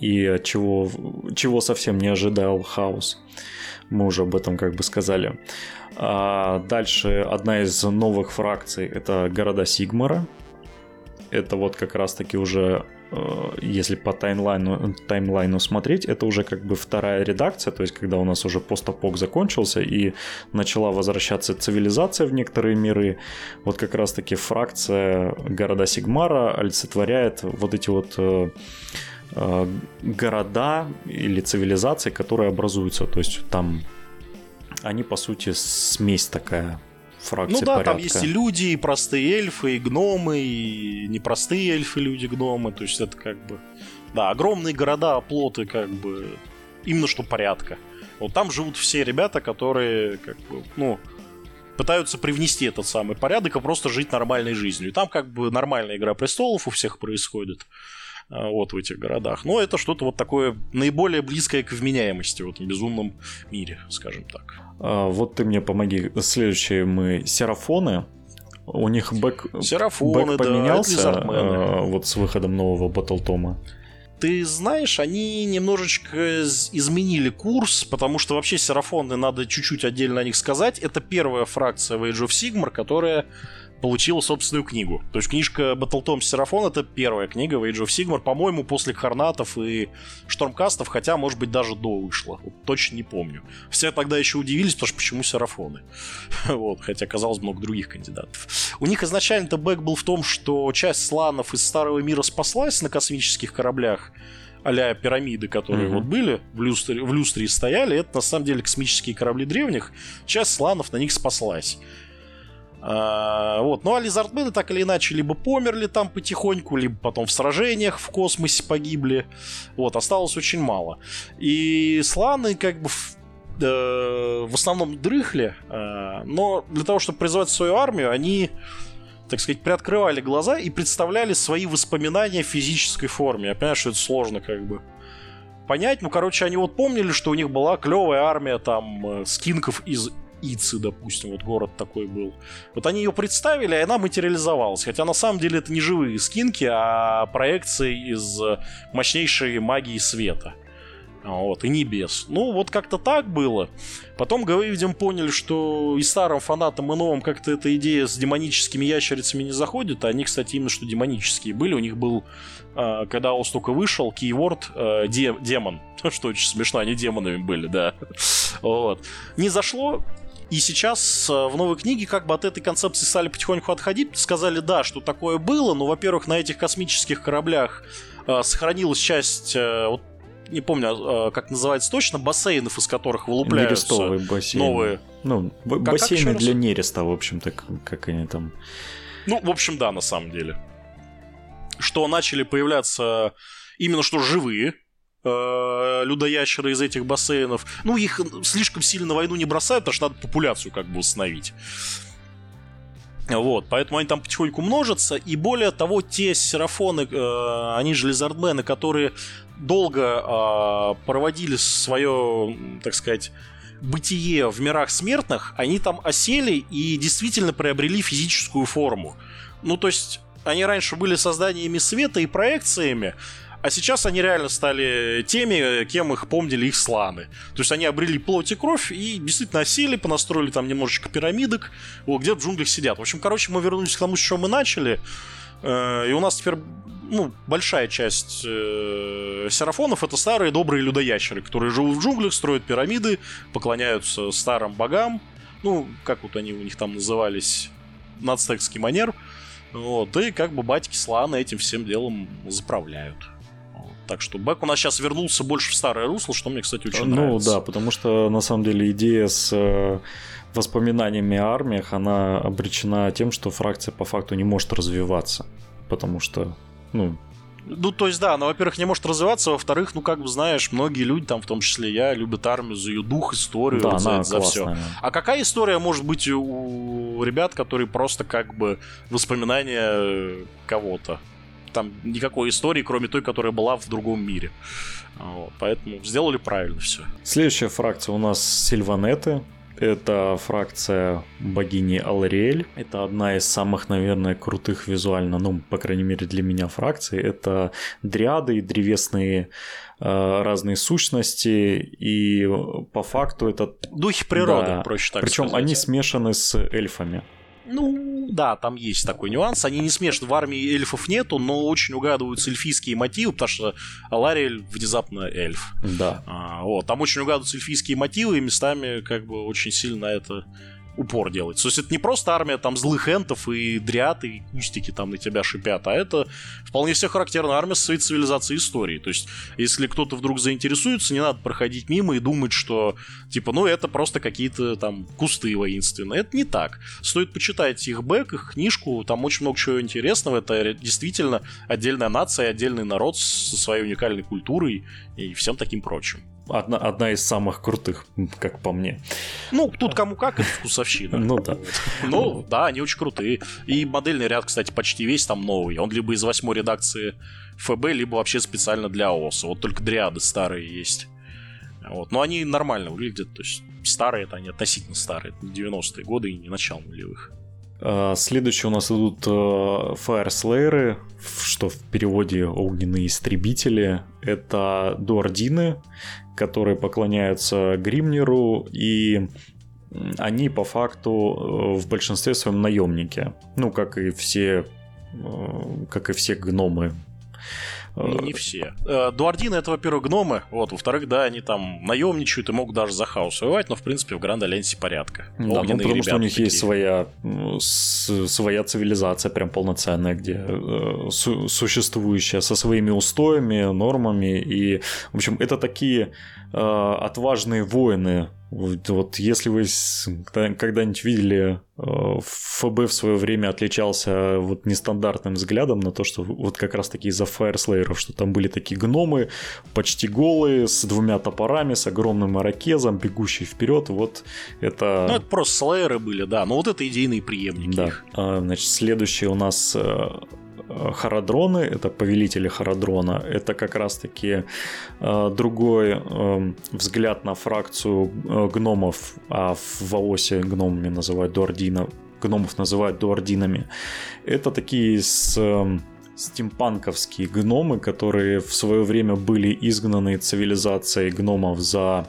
и чего, чего совсем не ожидал хаос. Мы уже об этом как бы сказали. А дальше одна из новых фракций это города Сигмара. Это вот как раз таки уже если по таймлайну, таймлайну смотреть, это уже как бы вторая редакция, то есть когда у нас уже постапок закончился и начала возвращаться цивилизация в некоторые миры, вот как раз-таки фракция города Сигмара олицетворяет вот эти вот э, э, города или цивилизации, которые образуются, то есть там они по сути смесь такая фракции Ну да, порядка. там есть и люди, и простые эльфы, и гномы, и непростые эльфы, люди, гномы. То есть это как бы... Да, огромные города, оплоты как бы именно что порядка. Вот там живут все ребята, которые как бы, ну, пытаются привнести этот самый порядок и просто жить нормальной жизнью. И там как бы нормальная игра престолов у всех происходит. А, вот в этих городах. Но это что-то вот такое наиболее близкое к вменяемости в этом безумном мире, скажем так. А, вот ты мне помоги. Следующие мы серафоны. У них бэк, Серафоны, бэк поменялся да, вот с выходом нового Батлтома. Ты знаешь, они немножечко изменили курс, потому что вообще серафоны, надо чуть-чуть отдельно о них сказать. Это первая фракция в Age of Sigmar, которая получила собственную книгу. То есть книжка Battletom Серафон это первая книга в Age of Sigmar, по-моему, после Хорнатов и Штормкастов, хотя, может быть, даже до вышла. Вот, точно не помню. Все тогда еще удивились, потому что почему Серафоны. *laughs* вот, хотя оказалось много других кандидатов. У них изначально-то бэк был в том, что часть сланов из Старого Мира спаслась на космических кораблях, а пирамиды, которые mm-hmm. вот были в люстре, в люстре стояли, это на самом деле космические корабли древних. Часть сланов на них спаслась. А, вот. Ну а лизардмены так или иначе либо померли там потихоньку, либо потом в сражениях в космосе погибли. Вот, осталось очень мало. И сланы как бы в, э, в основном дрыхли, э, но для того, чтобы призывать свою армию, они так сказать, приоткрывали глаза и представляли свои воспоминания в физической форме. Я понимаю, что это сложно как бы понять. Ну, короче, они вот помнили, что у них была клевая армия там э, скинков из Ицы, допустим, вот город такой был. Вот они ее представили, и она материализовалась. Хотя на самом деле это не живые скинки, а проекции из мощнейшей магии света. Вот, и небес. Ну, вот как-то так было. Потом, видим, поняли, что и старым фанатам, и новым как-то эта идея с демоническими ящерицами не заходит. А они, кстати, именно что демонические были. У них был, а, когда он только вышел, кейворд э, демон. *laughs* Что очень смешно, они демонами были, да. *laughs* Вот. Не зашло, и сейчас э, в новой книге как бы от этой концепции стали потихоньку отходить. Сказали, да, что такое было, но, во-первых, на этих космических кораблях э, сохранилась часть, э, вот не помню, как называется точно, бассейнов, из которых вылупляются Нерестовые бассейны. новые. Ну, как, бассейны как для нереста, в общем-то, как они там... Ну, в общем, да, на самом деле. Что начали появляться именно что живые э, людоящеры из этих бассейнов. Ну, их слишком сильно на войну не бросают, потому что надо популяцию как бы установить. Вот, поэтому они там потихоньку множатся, и более того, те серафоны, э, они же лизардмены, которые долго э, проводили свое, так сказать, бытие в мирах смертных, они там осели и действительно приобрели физическую форму. Ну, то есть, они раньше были созданиями света и проекциями, а сейчас они реально стали теми, кем их помнили их сланы. То есть они обрели плоть и кровь и действительно осели, понастроили там немножечко пирамидок, где в джунглях сидят. В общем, короче, мы вернулись к тому, с чего мы начали. Э, и у нас теперь ну, большая часть э, серафонов это старые добрые людоящеры, которые живут в джунглях, строят пирамиды, поклоняются старым богам. Ну, как вот они у них там назывались, нацтекский манер. Вот, и как бы батьки сланы этим всем делом заправляют. Так что Бэк у нас сейчас вернулся больше в старое русло, что мне, кстати, очень ну, нравится. Ну да, потому что на самом деле идея с э, воспоминаниями о армиях, она обречена тем, что фракция по факту не может развиваться. Потому что, ну, ну, то есть, да, она, во-первых, не может развиваться, во-вторых, ну, как бы, знаешь, многие люди, там, в том числе я, любят армию за ее дух, историю, да, за, она за все. А какая история может быть у ребят, которые просто, как бы, воспоминания кого-то? Там никакой истории, кроме той, которая была в другом мире. Вот, поэтому сделали правильно все. Следующая фракция у нас Сильванеты. Это фракция богини Алариэль. Это одна из самых, наверное, крутых визуально, ну, по крайней мере, для меня фракций. Это дриады и древесные э, разные сущности, и по факту это... Духи природы, да. проще так Причем сказать. они смешаны с эльфами. Ну, да, там есть такой нюанс. Они не смешаны, в армии эльфов нету, но очень угадываются эльфийские мотивы, потому что Алариэль внезапно эльф. Да. А, вот, там очень угадываются эльфийские мотивы, и местами как бы очень сильно это упор делается. То есть это не просто армия там злых энтов и дриад, и кустики там на тебя шипят, а это вполне все характерная армия своей цивилизации и истории. То есть если кто-то вдруг заинтересуется, не надо проходить мимо и думать, что типа, ну это просто какие-то там кусты воинственные. Это не так. Стоит почитать их бэк, их книжку, там очень много чего интересного. Это действительно отдельная нация, отдельный народ со своей уникальной культурой и всем таким прочим одна, одна из самых крутых, как по мне. Ну, тут кому как, это вкусовщина. *laughs* Ну да. Ну, да, они очень крутые. И модельный ряд, кстати, почти весь там новый. Он либо из восьмой редакции ФБ, либо вообще специально для ООСа. Вот только дриады старые есть. Вот. Но они нормально выглядят. То есть старые это они относительно старые. 90-е годы и не начало нулевых. А, следующие у нас идут э, Fire Slayer, что в переводе огненные истребители. Это дуардины, которые поклоняются Гримнеру, и они по факту э, в большинстве своем наемники. Ну, как и все, э, как и все гномы не, не все. Э, Дуардины это, во-первых, гномы, вот, во-вторых, да, они там наемничают и могут даже за хаос воевать, но, в принципе, в Гранд Альянсе порядка. Да, ну, потому что у них такие. есть своя, своя цивилизация прям полноценная, где э, су- существующая со своими устоями, нормами, и, в общем, это такие э, отважные воины, вот, вот если вы когда-нибудь видели э, ФБ в свое время отличался вот нестандартным взглядом на то, что вот как раз таки из-за фаерслейеров, что там были такие гномы, почти голые, с двумя топорами, с огромным ирокезом, бегущие вперед, вот это... Ну, это просто слейеры были, да, но вот это идейные преемники да. А, значит, следующий у нас э, Харадроны, это повелители Харадрона, это как раз-таки э, другой э, взгляд на фракцию э, гномов, а в Ваосе гномами называют дуардина, гномов называют дуардинами. Это такие с, э, стимпанковские гномы, которые в свое время были изгнаны цивилизацией гномов за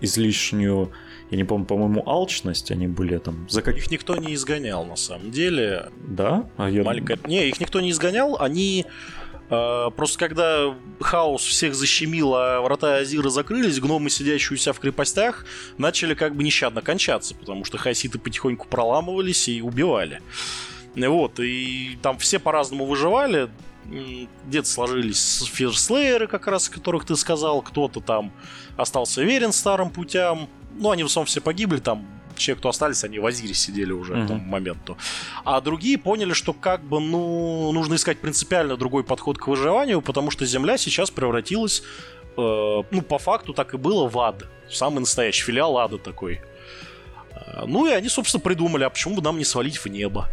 излишнюю я не помню, по-моему, алчность они были там. За как... Их никто не изгонял, на самом деле. Да? А я... Маленькая... Не, их никто не изгонял, они... Э, просто когда хаос всех защемил, а врата Азира закрылись, гномы, сидящие у себя в крепостях, начали как бы нещадно кончаться, потому что хаситы потихоньку проламывались и убивали. Вот, и там все по-разному выживали, где-то сложились фирслееры, как раз, о которых ты сказал, кто-то там остался верен старым путям, ну, они в основном все погибли, там те, кто остались, они в Азире сидели уже mm-hmm. к тому моменту. А другие поняли, что как бы, ну, нужно искать принципиально другой подход к выживанию, потому что Земля сейчас превратилась, э, ну, по факту так и было, в ад. Самый настоящий филиал ада такой. Э, ну, и они, собственно, придумали, а почему бы нам не свалить в небо?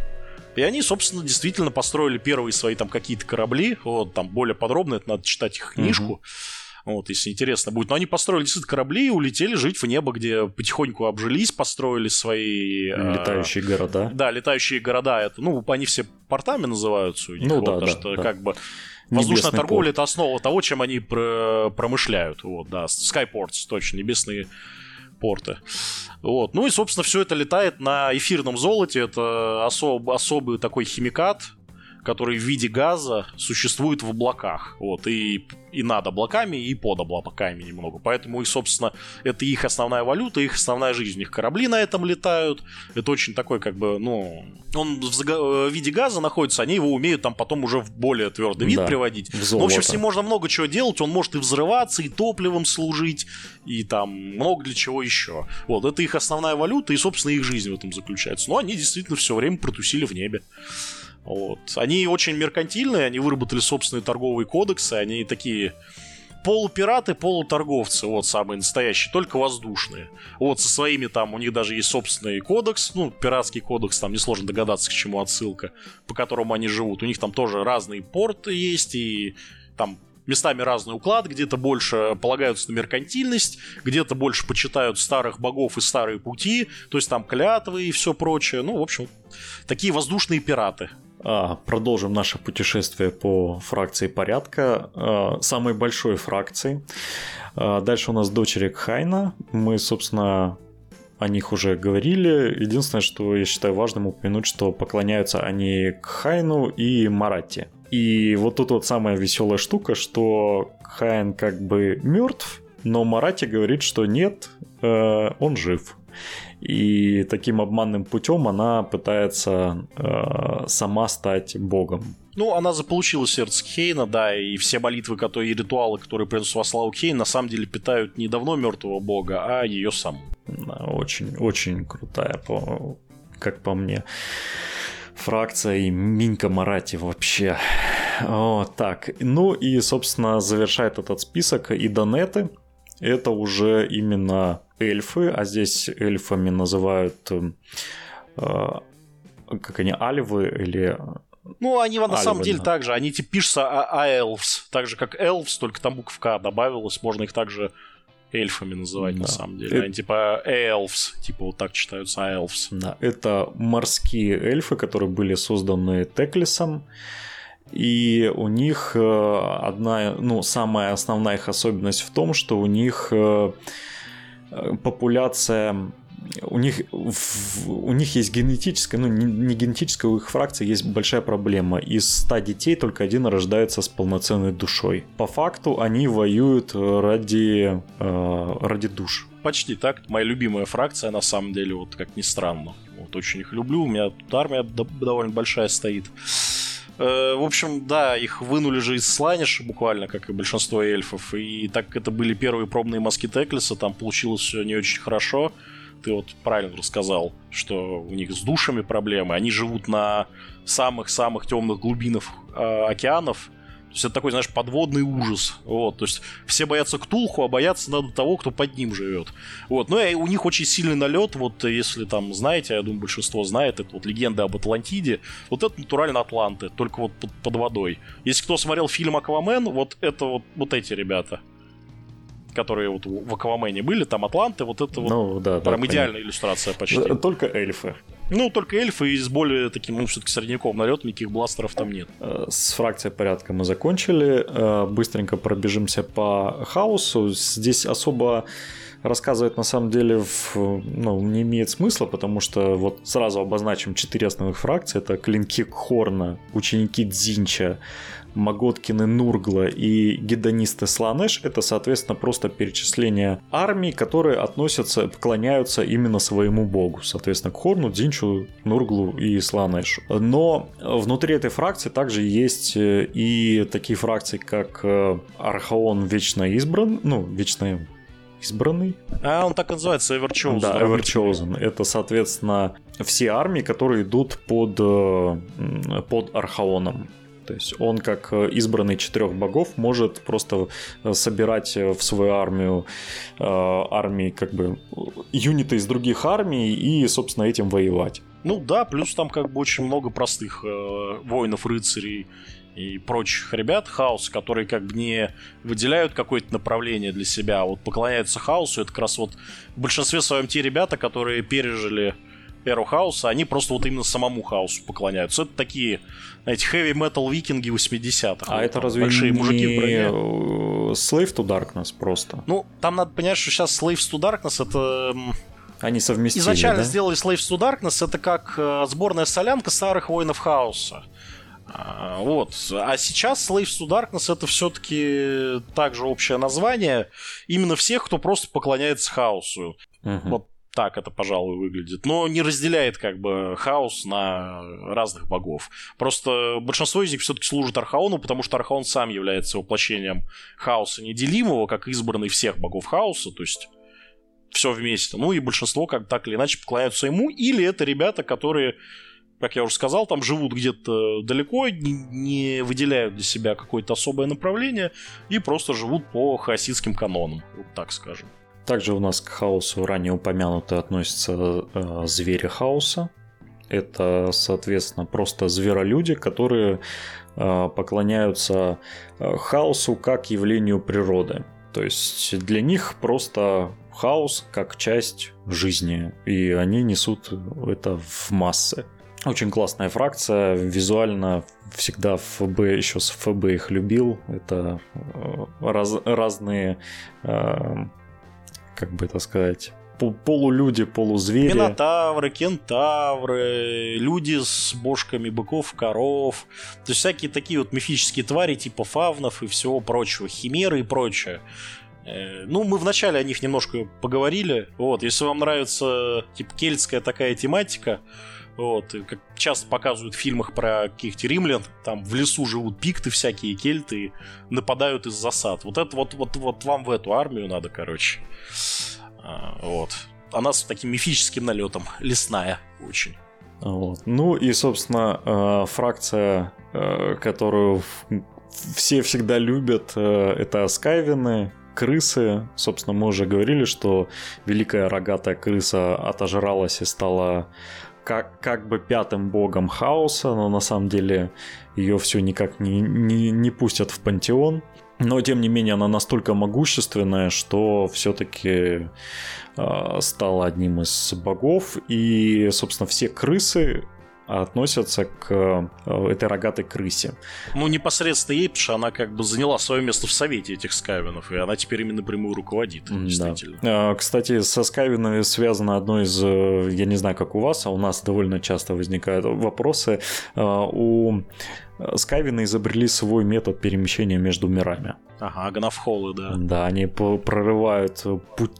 И они, собственно, действительно построили первые свои там какие-то корабли. Вот там более подробно, это надо читать их книжку. Mm-hmm вот, если интересно будет. Но они построили действительно корабли и улетели жить в небо, где потихоньку обжились, построили свои... Э, летающие э, города. Да, летающие города. Это, ну, они все портами называются у них. Ну, вот, да, потому да, что да. как бы... Воздушная торговля это основа того, чем они промышляют. Вот, да, Skyports, точно, небесные порты. Вот. Ну и, собственно, все это летает на эфирном золоте. Это особ, особый такой химикат, который в виде газа существует в облаках. Вот, и, и над облаками, и под облаками немного. Поэтому, и, собственно, это их основная валюта, их основная жизнь. У них корабли на этом летают. Это очень такой, как бы, ну... Он в, виде газа находится, они его умеют там потом уже в более твердый вид да, приводить. В, ну, в общем, с ним можно много чего делать. Он может и взрываться, и топливом служить, и там много для чего еще. Вот, это их основная валюта, и, собственно, их жизнь в этом заключается. Но они действительно все время протусили в небе. Вот. Они очень меркантильные, они выработали собственные торговые кодексы, они такие полупираты, полуторговцы, вот самые настоящие, только воздушные. Вот со своими там, у них даже есть собственный кодекс, ну, пиратский кодекс, там несложно догадаться, к чему отсылка, по которому они живут. У них там тоже разные порты есть, и там местами разный уклад, где-то больше полагаются на меркантильность, где-то больше почитают старых богов и старые пути, то есть там клятвы и все прочее. Ну, в общем, такие воздушные пираты. А, продолжим наше путешествие по фракции порядка, а, самой большой фракции. А, дальше у нас дочери Кхайна. Мы, собственно, о них уже говорили. Единственное, что я считаю важным упомянуть, что поклоняются они Кхайну и Марате. И вот тут вот самая веселая штука, что Хайн как бы мертв, но Марати говорит, что нет, э, он жив. И таким обманным путем она пытается э, сама стать богом. Ну, она заполучила сердце Хейна, да, и все молитвы, которые и ритуалы, которые приносят во славу Хейн, на самом деле питают не давно мертвого бога, а ее саму. очень, очень крутая, по, как по мне, фракция и Минька Марати вообще. О, так, ну и, собственно, завершает этот список и Донеты. Это уже именно эльфы, а здесь эльфами называют э, как они, альвы или... Ну, они на Альвы, самом деле да. так же, они типа пишутся аэльфс, так же как эльфс, только там буква добавилась, можно их также эльфами называть да. на самом деле. Это... Они типа эльфс, типа вот так читаются эльфс. Да, это морские эльфы, которые были созданы Теклисом. И у них э, одна, ну, самая основная их особенность в том, что у них э, популяция у них, у них есть генетическая, ну не, не генетическая, у их фракции есть большая проблема. Из 100 детей только один рождается с полноценной душой. По факту они воюют ради, э, ради душ. Почти так. Моя любимая фракция, на самом деле, вот как ни странно. Вот очень их люблю. У меня тут армия довольно большая стоит. Э, в общем, да, их вынули же из сланиша буквально, как и большинство эльфов. И так как это были первые пробные маски Теклиса, там получилось все не очень хорошо. Ты вот правильно рассказал, что у них с душами проблемы. Они живут на самых-самых темных глубинах э, океанов то есть это такой, знаешь, подводный ужас. Вот, то есть все боятся Ктулху, а бояться надо того, кто под ним живет. Вот, ну и у них очень сильный налет, вот если там знаете, я думаю, большинство знает, это вот легенда об Атлантиде, вот это натурально Атланты, только вот под, под водой. Если кто смотрел фильм Аквамен, вот это вот, вот эти ребята которые вот в Аквамене были, там Атланты, вот это ну, вот да, прям да, идеальная понятно. иллюстрация почти. Только эльфы. Ну, только эльфы и с более таким, ну, все-таки средневековым налетом, никаких бластеров там нет. Э, с фракцией порядка мы закончили. Э, быстренько пробежимся по хаосу. Здесь особо рассказывать на самом деле в, ну, не имеет смысла, потому что вот сразу обозначим четыре основных фракции. Это клинки Хорна, ученики Дзинча, Маготкины Нургла и гедонисты Сланеш это, соответственно, просто перечисление армий, которые относятся, поклоняются именно своему богу. Соответственно, к Хорну, Дзинчу, Нурглу и Сланешу. Но внутри этой фракции также есть э, и такие фракции, как э, Архаон Вечно Избран, ну, Вечно избранный. А, он так называется, Everchosen. Да, Everchosen. Это, соответственно, все армии, которые идут под, э, под Архаоном. То есть он, как избранный четырех богов, может просто собирать в свою армию э, армии, как бы, юниты из других армий и, собственно, этим воевать. Ну да, плюс там как бы очень много простых э, воинов-рыцарей и прочих ребят хаос, которые как бы не выделяют какое-то направление для себя, а вот поклоняются хаосу. Это как раз вот в большинстве своем те ребята, которые пережили эру хаоса, они просто вот именно самому хаосу поклоняются. Это такие, знаете, heavy metal викинги 80-х. А вот, это разве большие не мужики в броне. Slave to Darkness просто? Ну, там надо понять, что сейчас Slaves to Darkness это... Они совместили, Изначально да? сделали Slaves to Darkness, это как э, сборная солянка старых воинов хаоса. А, вот. А сейчас Slaves to Darkness это все-таки также общее название именно всех, кто просто поклоняется хаосу. Uh-huh. Вот так это, пожалуй, выглядит. Но не разделяет как бы хаос на разных богов. Просто большинство из них все-таки служит Архаону, потому что Архаон сам является воплощением хаоса неделимого, как избранный всех богов хаоса, то есть все вместе. Ну и большинство как так или иначе поклоняются ему, или это ребята, которые как я уже сказал, там живут где-то далеко, не, выделяют для себя какое-то особое направление и просто живут по хаоситским канонам, вот так скажем. Также у нас к хаосу ранее упомянуты относятся э, звери хаоса. Это, соответственно, просто зверолюди, которые э, поклоняются э, хаосу как явлению природы. То есть для них просто хаос как часть жизни, и они несут это в массы. Очень классная фракция, визуально всегда ФБ, еще с ФБ их любил. Это э, раз, разные, э, как бы это сказать, полулюди, полузвери. Минотавры, кентавры, люди с бошками быков, коров. То есть всякие такие вот мифические твари типа фавнов и всего прочего, химеры и прочее. Э, ну, мы вначале о них немножко поговорили. Вот, если вам нравится типа кельтская такая тематика, вот, и как часто показывают в фильмах про каких-то римлян, там в лесу живут пикты всякие, кельты, нападают из засад. Вот это вот, вот, вот вам в эту армию надо, короче. А, вот. Она с таким мифическим налетом, лесная очень. Вот. Ну и, собственно, э, фракция, э, которую все всегда любят, э, это скайвины, крысы. Собственно, мы уже говорили, что великая рогатая крыса отожралась и стала как, как бы пятым богом хаоса, но на самом деле ее все никак не, не, не пустят в пантеон. Но тем не менее она настолько могущественная, что все-таки э, а, стала одним из богов. И, собственно, все крысы относятся к э, этой рогатой крысе. Ну, непосредственно ей, потому что она как бы заняла свое место в совете этих скайвинов, и она теперь ими напрямую руководит, действительно. Да. Кстати, со скайвинами связано одно из, э, я не знаю, как у вас, а у нас довольно часто возникают вопросы. Э, у Скайвины изобрели свой метод перемещения между мирами. Ага, гнафхолы, да. Да, они прорывают путь,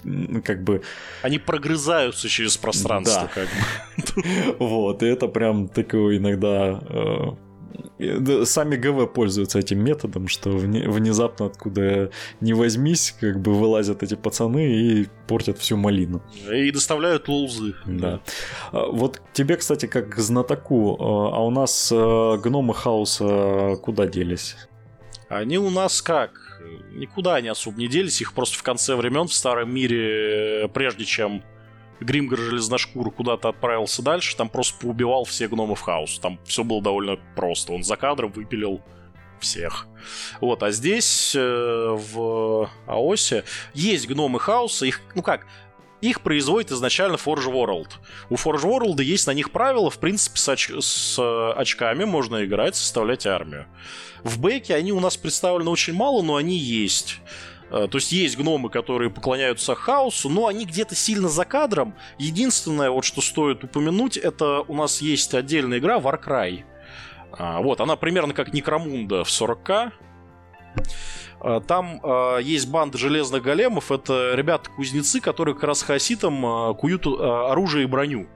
как бы... Они прогрызаются через пространство, да. как бы. *laughs* Вот, и это прям такое иногда э, Сами ГВ пользуются этим методом, что внезапно откуда не возьмись, как бы вылазят эти пацаны и портят всю малину. И доставляют лулзы. Да. А, вот тебе, кстати, как знатоку, а, а у нас а, гномы хаоса куда делись? Они у нас как? Никуда они особо не делись, их просто в конце времен в старом мире, прежде чем Гримгар Железношкур куда-то отправился дальше, там просто поубивал все гномов хаоса. Там все было довольно просто. Он за кадром выпилил всех. Вот, а здесь э, в Аосе есть гномы хаоса, их, ну как, их производит изначально Forge World. У Forge World есть на них правила, в принципе, с, оч... с очками можно играть, составлять армию. В Бэке они у нас представлены очень мало, но они есть. Э, то есть есть гномы, которые поклоняются хаосу, но они где-то сильно за кадром. Единственное, вот что стоит упомянуть, это у нас есть отдельная игра Warcry. А, вот, она примерно как Некромунда в 40к. А, там э, есть банда железных големов. Это ребята-кузнецы, которые как раз хаоситам э, куют э, оружие и броню.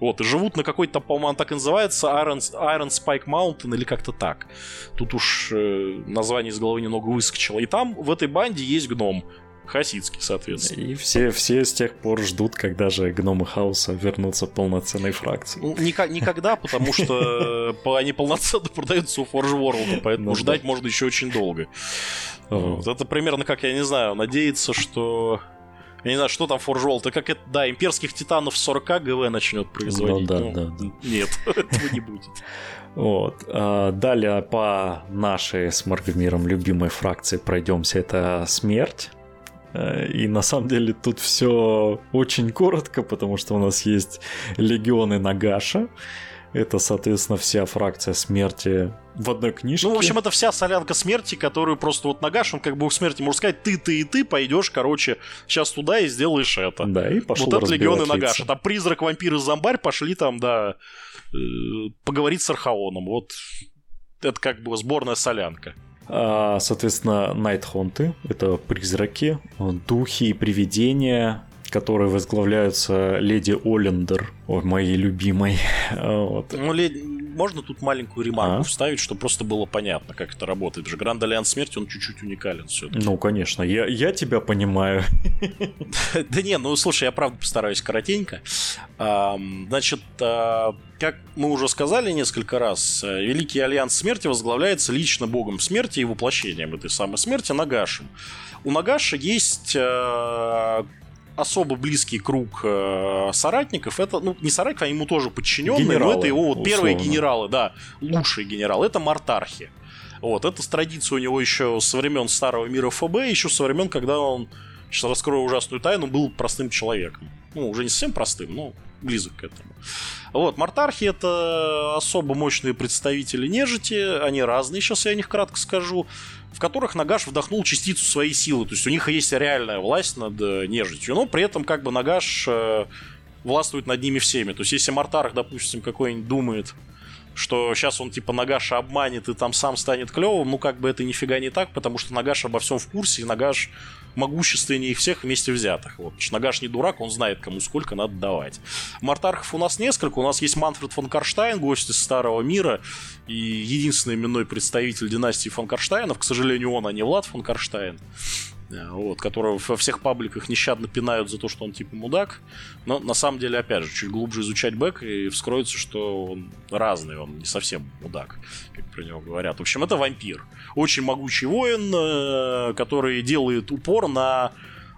Вот, и живут на какой-то, по-моему, он так и называется, Iron, Iron Spike Mountain или как-то так. Тут уж э, название из головы немного выскочило. И там в этой банде есть гном. Хасидский, соответственно. И все, все с тех пор ждут, когда же гномы хаоса вернутся в полноценной фракции. Ну, никак, никогда, потому что они полноценно продаются у Forge World, поэтому ну, ждать да. можно еще очень долго. Вот. Это примерно как, я не знаю, надеяться, что я не знаю, что там Forge World. Как это, да, имперских титанов 40 ГВ начнет производить. Ну, да, ну, да, да. Нет, *laughs* этого не будет. Вот. А, далее по нашей с Маргомиром любимой фракции пройдемся. Это смерть. Э, и на самом деле тут все очень коротко, потому что у нас есть легионы Нагаша. Это, соответственно, вся фракция смерти в одной книжке. Ну, в общем, это вся солянка смерти, которую просто вот Нагаш, он как бы у смерти, можно сказать, ты, ты и ты пойдешь, короче, сейчас туда и сделаешь это. Да, и пошел Вот это легионы Нагаша. Там призрак, вампир и зомбарь пошли там, да, э, поговорить с Архаоном. Вот это как бы сборная солянка. А, соответственно, Найтхонты — это призраки, духи и привидения, которые возглавляются леди Олендер, моей любимой. *laughs* вот. Ну, леди, можно тут маленькую ремарку а? вставить, чтобы просто было понятно, как это работает? Что Гранд Альянс Смерти, он чуть-чуть уникален все Ну, конечно, я, я тебя понимаю. *laughs* *laughs* Да не, ну, слушай, я правда постараюсь коротенько. Значит, а, как мы уже сказали несколько раз, э, Великий Альянс Смерти возглавляется лично Богом Смерти и воплощением этой самой смерти Нагашем. У Нагаша есть э, особо близкий круг э, соратников. Это, ну, не соратник, а ему тоже подчиненные, генералы, но это его вот первые генералы, да, лучшие генералы. Это Мартархи. Вот, это с традицией у него еще со времен Старого мира ФБ, еще со времен, когда он, сейчас раскрою ужасную тайну, был простым человеком. Ну, уже не совсем простым, но близок к этому. Вот, Мартархи это особо мощные представители нежити, они разные, сейчас я о них кратко скажу в которых Нагаш вдохнул частицу своей силы. То есть у них есть реальная власть над э, нежитью, но при этом как бы Нагаш э, властвует над ними всеми. То есть если Мартарх, допустим, какой-нибудь думает, что сейчас он типа Нагаша обманет и там сам станет клевым, ну как бы это нифига не так, потому что Нагаш обо всем в курсе, и Нагаш могущественнее всех вместе взятых. Вот. Нагаш не дурак, он знает, кому сколько надо давать. Мартархов у нас несколько. У нас есть Манфред фон Карштайн, гость из Старого Мира, и единственный именной представитель династии фон Карштайнов. К сожалению, он, а не Влад фон Карштайн. Э, вот, которого во всех пабликах нещадно пинают за то, что он типа мудак. Но на самом деле, опять же, чуть глубже изучать бэк, и вскроется, что он разный, он не совсем мудак, как про него говорят. В общем, это вампир. Очень могучий воин, э, который делает упор на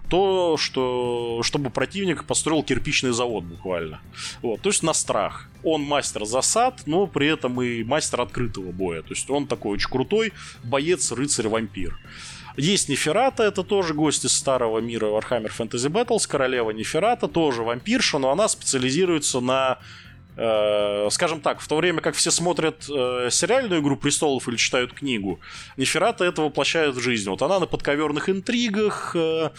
то, что, чтобы противник построил кирпичный завод буквально. Вот, то есть на страх. Он мастер засад, но при этом и мастер открытого боя. То есть он такой очень крутой боец, рыцарь, вампир. Есть Неферата, это тоже гость из старого мира Warhammer Fantasy Battles, королева Неферата, тоже вампирша, но она специализируется на э, скажем так, в то время как все смотрят э, сериальную «Игру престолов» или читают книгу, Неферата это воплощает в жизнь. Вот она на подковерных интригах, э,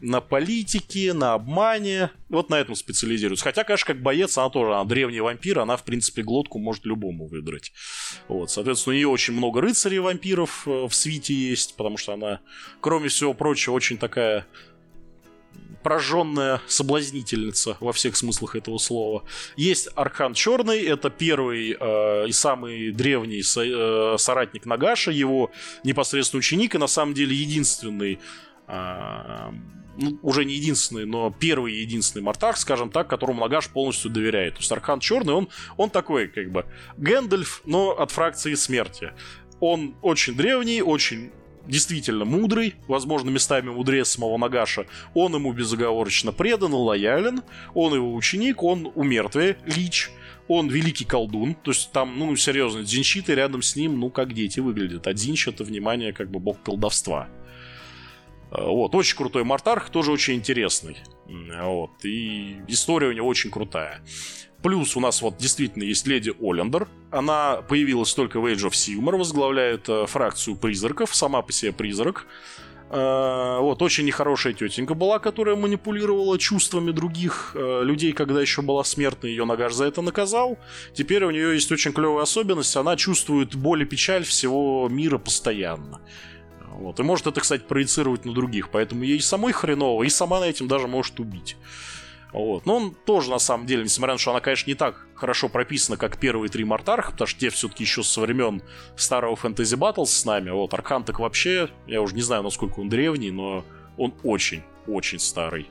на политике, на обмане. Вот на этом специализируется. Хотя, конечно, как боец, она тоже она древний вампир, она, в принципе, глотку может любому выдрать. Вот, соответственно, у нее очень много рыцарей-вампиров э, в свите есть, потому что она, кроме всего прочего, очень такая прожженная соблазнительница во всех смыслах этого слова. Есть Архан Черный, это первый э, и самый древний со, э, соратник Нагаша, его непосредственный ученик, и на самом деле единственный ну, уже не единственный, но первый единственный Мартах, скажем так, которому Лагаш полностью доверяет. То есть Архан Черный, он, он такой, как бы, Гэндальф, но от фракции смерти. Он очень древний, очень действительно мудрый, возможно, местами мудрее самого Нагаша. Он ему безоговорочно предан и лоялен. Он его ученик, он у лич. Он великий колдун, то есть там, ну, серьезно, дзинчиты рядом с ним, ну, как дети выглядят. А дзинч — это, внимание, как бы бог колдовства. Вот, очень крутой Мартарх, тоже очень интересный. Вот, и история у него очень крутая. Плюс у нас вот действительно есть леди Олендер. Она появилась только в Age of Sigmar, возглавляет э, фракцию призраков, сама по себе призрак. Э, вот, очень нехорошая тетенька была, которая манипулировала чувствами других э, людей, когда еще была смертной, ее Нагаш за это наказал. Теперь у нее есть очень клевая особенность, она чувствует боль и печаль всего мира постоянно. Вот. И может это, кстати, проецировать на других, поэтому ей самой хреново, и сама на этим даже может убить. Вот. Но он тоже, на самом деле, несмотря на то, что она, конечно, не так хорошо прописана, как первые три Мартарха, потому что те все-таки еще со времен старого Фэнтези Battles с нами. Вот Архан так вообще, я уже не знаю, насколько он древний, но он очень-очень старый.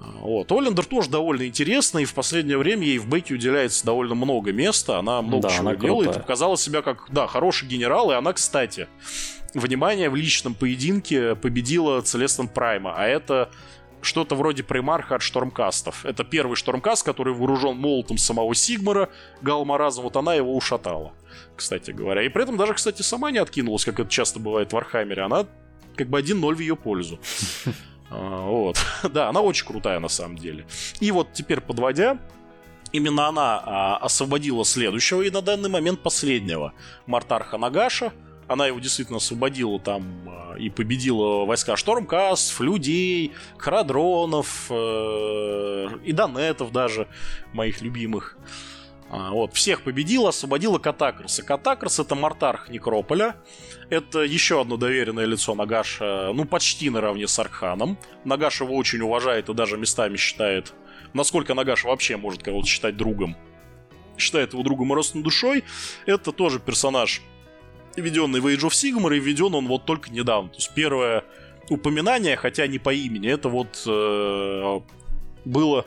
Вот. Олендер тоже довольно интересный, и в последнее время ей в бете уделяется довольно много места, она много да, чего она делает, крутая. показала себя как, да, хороший генерал, и она, кстати, внимание, в личном поединке победила Целестант-Прайма, а это что-то вроде примарха от Штормкастов. Это первый Штормкаст, который вооружен молотом самого Сигмара, Галмараза, вот она его ушатала, кстати говоря. И при этом даже, кстати, сама не откинулась, как это часто бывает в Вархаммере. Она как бы 1-0 в ее пользу. *laughs* А, вот. *laughs* Да, она очень крутая на самом деле. И вот теперь подводя, именно она а, освободила следующего и на данный момент последнего Мартарха Нагаша, она его действительно освободила там а, и победила войска Штормкастов, людей, Харадронов э, и Донетов даже, моих любимых. А, вот, всех победила, освободила Катакрса. Катакрс это Мартарх Некрополя. Это еще одно доверенное лицо Нагаша, ну, почти наравне с Арханом. Нагаш его очень уважает и даже местами считает, насколько Нагаш вообще может кого-то считать другом. Считает его другом и родственной душой. Это тоже персонаж введенный в Age of Sigmar, и введен он вот только недавно. То есть первое упоминание, хотя не по имени, это вот э, было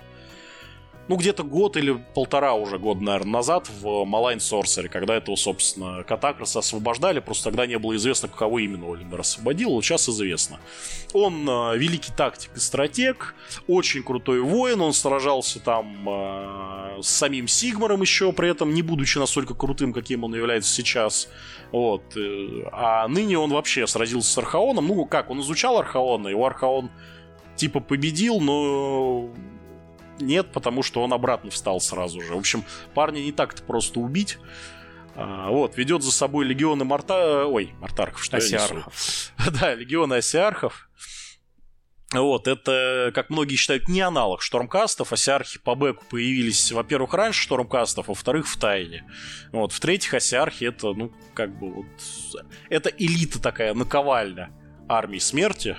ну, где-то год или полтора уже года, наверное, назад в Malign Sorcery, когда этого, собственно, Катакраса освобождали, просто тогда не было известно, кого именно Олимер освободил, вот сейчас известно. Он э, великий тактик и стратег, очень крутой воин, он сражался там э, с самим Сигмаром еще, при этом не будучи настолько крутым, каким он является сейчас. Вот. Э, а ныне он вообще сразился с Архаоном. Ну, как, он изучал Архаона, его Архаон типа победил, но нет, потому что он обратно встал сразу же. В общем, парня не так-то просто убить. А, вот, ведет за собой легионы Марта... Ой, Мартархов, что Осиархов. *laughs* Да, легионы Осиархов. Вот, это, как многие считают, не аналог Штормкастов. Осиархи по бэку появились, во-первых, раньше Штормкастов, а во-вторых, в тайне. Вот, в-третьих, Осиархи это, ну, как бы вот... Это элита такая, наковальня армии смерти.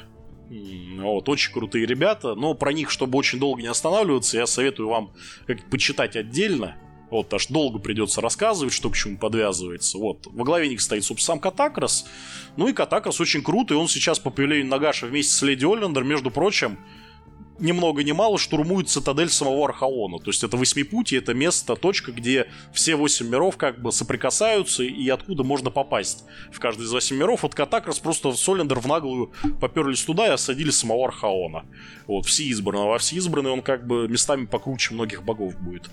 Вот, очень крутые ребята, но про них, чтобы очень долго не останавливаться, я советую вам как почитать отдельно. Вот, аж долго придется рассказывать, что к чему подвязывается. Вот, во главе них стоит, собственно, сам Катакрас. Ну и Катакрас очень крутый, он сейчас по появлению Нагаша вместе с Леди Оллендер, между прочим, ни много ни мало штурмует цитадель самого Архаона. То есть это восьмипутие, это место, точка, где все восемь миров как бы соприкасаются и откуда можно попасть в каждый из восьми миров. Вот Катакрас просто в Солендер в наглую поперлись туда и осадили самого Архаона. Вот, все избранного. А все избранные он как бы местами покруче многих богов будет.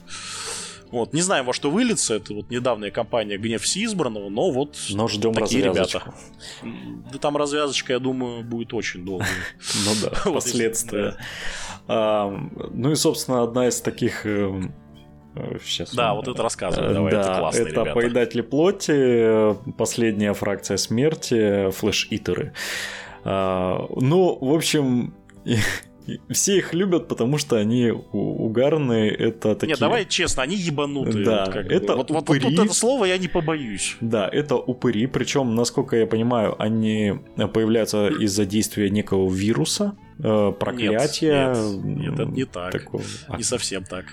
Вот, не знаю, во что выльется. Это вот недавняя кампания «Гнев Всеизбранного», но вот но ждем такие ребята. Да там развязочка, я думаю, будет очень долго. *laughs* Ну да, *laughs* последствия. Ну и, собственно, одна из таких Сейчас. Э, да, вот это рассказывай, давай, да, это классно, Это ребята. поедатели плоти, последняя фракция смерти, флеш-итеры. Ну, в общем, *laughs* все их любят, потому что они угарные, это такие... Нет, давай честно, они ебанутые. Да, вот это вот, упыри. Вот, вот, это слово я не побоюсь. Да, это упыри, причем, насколько я понимаю, они появляются из-за действия некого вируса, э, проклятия. Нет, нет, нет, это не так. Такого... Не совсем так.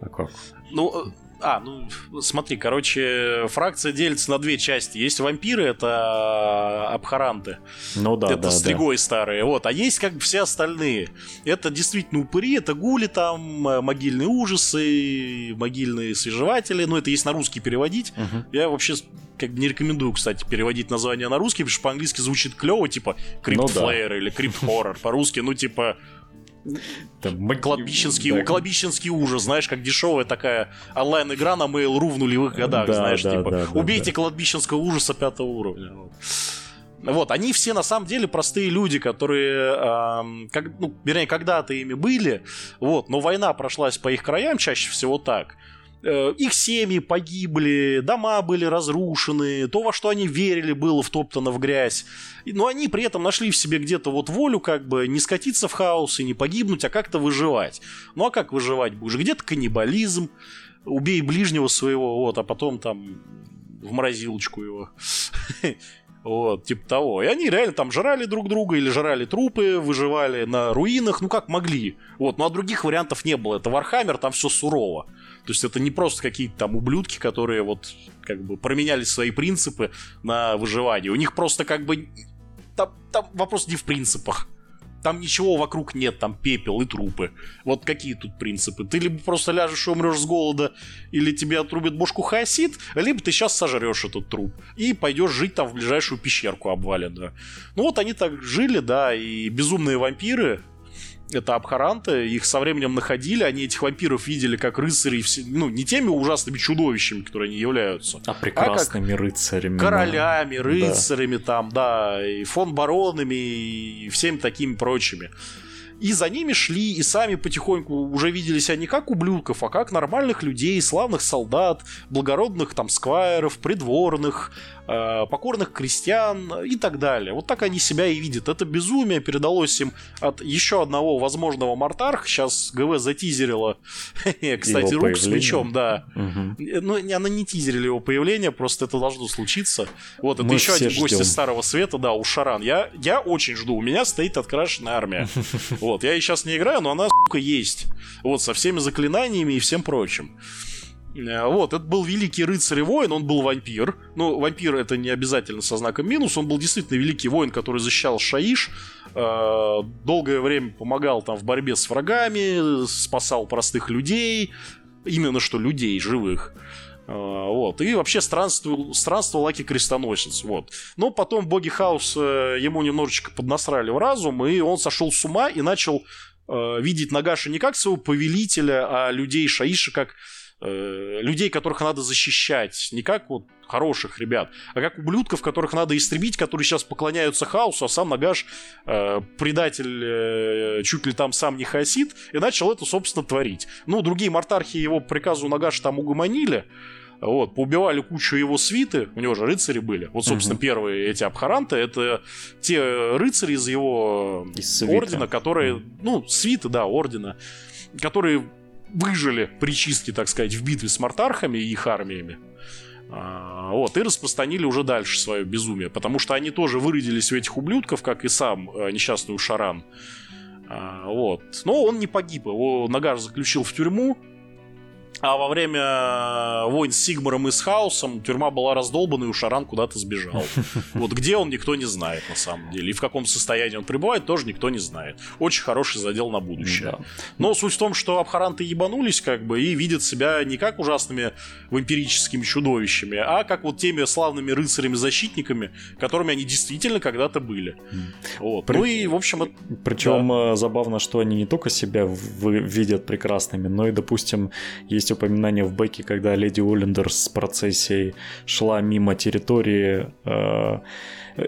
А как? Ну, а, ну, смотри, короче, фракция делится на две части. Есть вампиры, это абхаранты. Ну да, Это да, стригой да. старые. Вот. А есть как бы все остальные. Это действительно упыри, это гули там, э, могильные ужасы, могильные свежеватели. Ну, это есть на русский переводить. Угу. Я вообще как бы не рекомендую, кстати, переводить название на русский, потому что по-английски звучит клево, типа Crypt ну, да. или Crypt Horror. По-русски, ну, типа, там, кладбищенский, да. кладбищенский ужас, знаешь, как дешевая такая онлайн-игра на Mail.ru в нулевых годах, да, знаешь, да, типа, да, убейте да. кладбищенского ужаса пятого уровня. Вот. Вот, они все на самом деле простые люди, которые, э, как, ну, вернее, когда-то ими были, вот, но война прошлась по их краям чаще всего так. Э, их семьи погибли, дома были разрушены, то, во что они верили, было втоптано в грязь. Но они при этом нашли в себе где-то вот волю как бы не скатиться в хаос и не погибнуть, а как-то выживать. Ну а как выживать будешь? Где-то каннибализм, убей ближнего своего, вот, а потом там в морозилочку его. *laughs* Вот, типа того. И они реально там жрали друг друга или жрали трупы, выживали на руинах, ну как могли. Вот, ну а других вариантов не было. Это Вархаммер, там все сурово. То есть это не просто какие-то там ублюдки, которые вот как бы променяли свои принципы на выживание. У них просто как бы... Там, там вопрос не в принципах. Там ничего вокруг нет, там пепел и трупы. Вот какие тут принципы? Ты либо просто ляжешь и умрешь с голода, или тебе отрубят бошку хаосит, либо ты сейчас сожрешь этот труп и пойдешь жить там в ближайшую пещерку обваленную. Ну вот они так жили, да, и безумные вампиры, это Абхаранты, их со временем находили, они этих вампиров видели как рыцарей, ну, не теми ужасными чудовищами, которые они являются. А прекрасными а рыцарями. Королями, рыцарями да. там, да, и фон баронами, и всеми такими прочими. И за ними шли, и сами потихоньку уже видели себя не как ублюдков, а как нормальных людей, славных солдат, благородных там сквайров, придворных, покорных крестьян и так далее. Вот так они себя и видят. Это безумие передалось им от еще одного возможного Мартарха. Сейчас ГВ затизерила, *laughs* кстати, рук с мечом, да. Угу. Ну, она не тизерили его появление, просто это должно случиться. Вот, это еще один гость из Старого Света, да, у Шаран. Я, я очень жду. У меня стоит открашенная армия. *laughs* Вот, я и сейчас не играю, но она, сука, есть. Вот, со всеми заклинаниями и всем прочим. Э, вот, это был великий рыцарь и воин, он был вампир. Ну, вампир это не обязательно со знаком минус, он был действительно великий воин, который защищал Шаиш, э, долгое время помогал там в борьбе с врагами, спасал простых людей, именно что людей, живых. Э, вот. И вообще странствовал, странствовал Лаки Крестоносец. Вот. Но потом боги Хаус ему немножечко поднасрали в разум, и он сошел с ума и начал видеть Нагаша не как своего повелителя, а людей Шаиша как Э, людей, которых надо защищать, не как вот хороших ребят, а как ублюдков, которых надо истребить, которые сейчас поклоняются хаосу, а сам Нагаш э, предатель э, чуть ли там сам не хасит, и начал это, собственно, творить. Ну, другие мартархи его приказу Нагаша там угомонили, вот, поубивали кучу его свиты, у него же рыцари были. Вот, собственно, угу. первые эти абхаранты, это те рыцари из его из ордена, которые, ну, свиты, да, ордена, которые выжили при чистке, так сказать, в битве с мартархами и их армиями. А, вот, и распространили уже дальше свое безумие, потому что они тоже выродились у этих ублюдков, как и сам э, несчастный Шаран. А, вот. Но он не погиб, его Нагар заключил в тюрьму, а во время войн с Сигмаром и с Хаосом тюрьма была раздолбана, и Ушаран куда-то сбежал. *laughs* Вот где он, никто не знает, на самом деле. И в каком состоянии он пребывает, тоже никто не знает. Очень хороший задел на будущее. Да. Но суть в том, что Абхаранты ебанулись, как бы, и видят себя не как ужасными вампирическими чудовищами, а как вот теми славными рыцарями-защитниками, которыми они действительно когда-то были. Вот. При... Ну и, в общем... Это... Причем да. Э, забавно, что они не только себя видят прекрасными, но и, допустим, есть упоминание в бэке, когда леди Оллендер с процессией шла мимо территории э,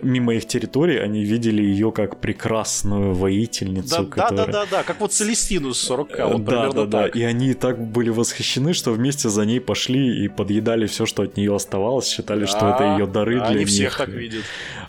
мимо их территории, они видели ее как прекрасную воительницу. Да, которая... да, да, да, да, как вот Целестину с 40 вот да, да, да, и они так были восхищены, что вместе за ней пошли и подъедали все, что от нее оставалось, считали, да, что это ее дары для они них. всех так видят.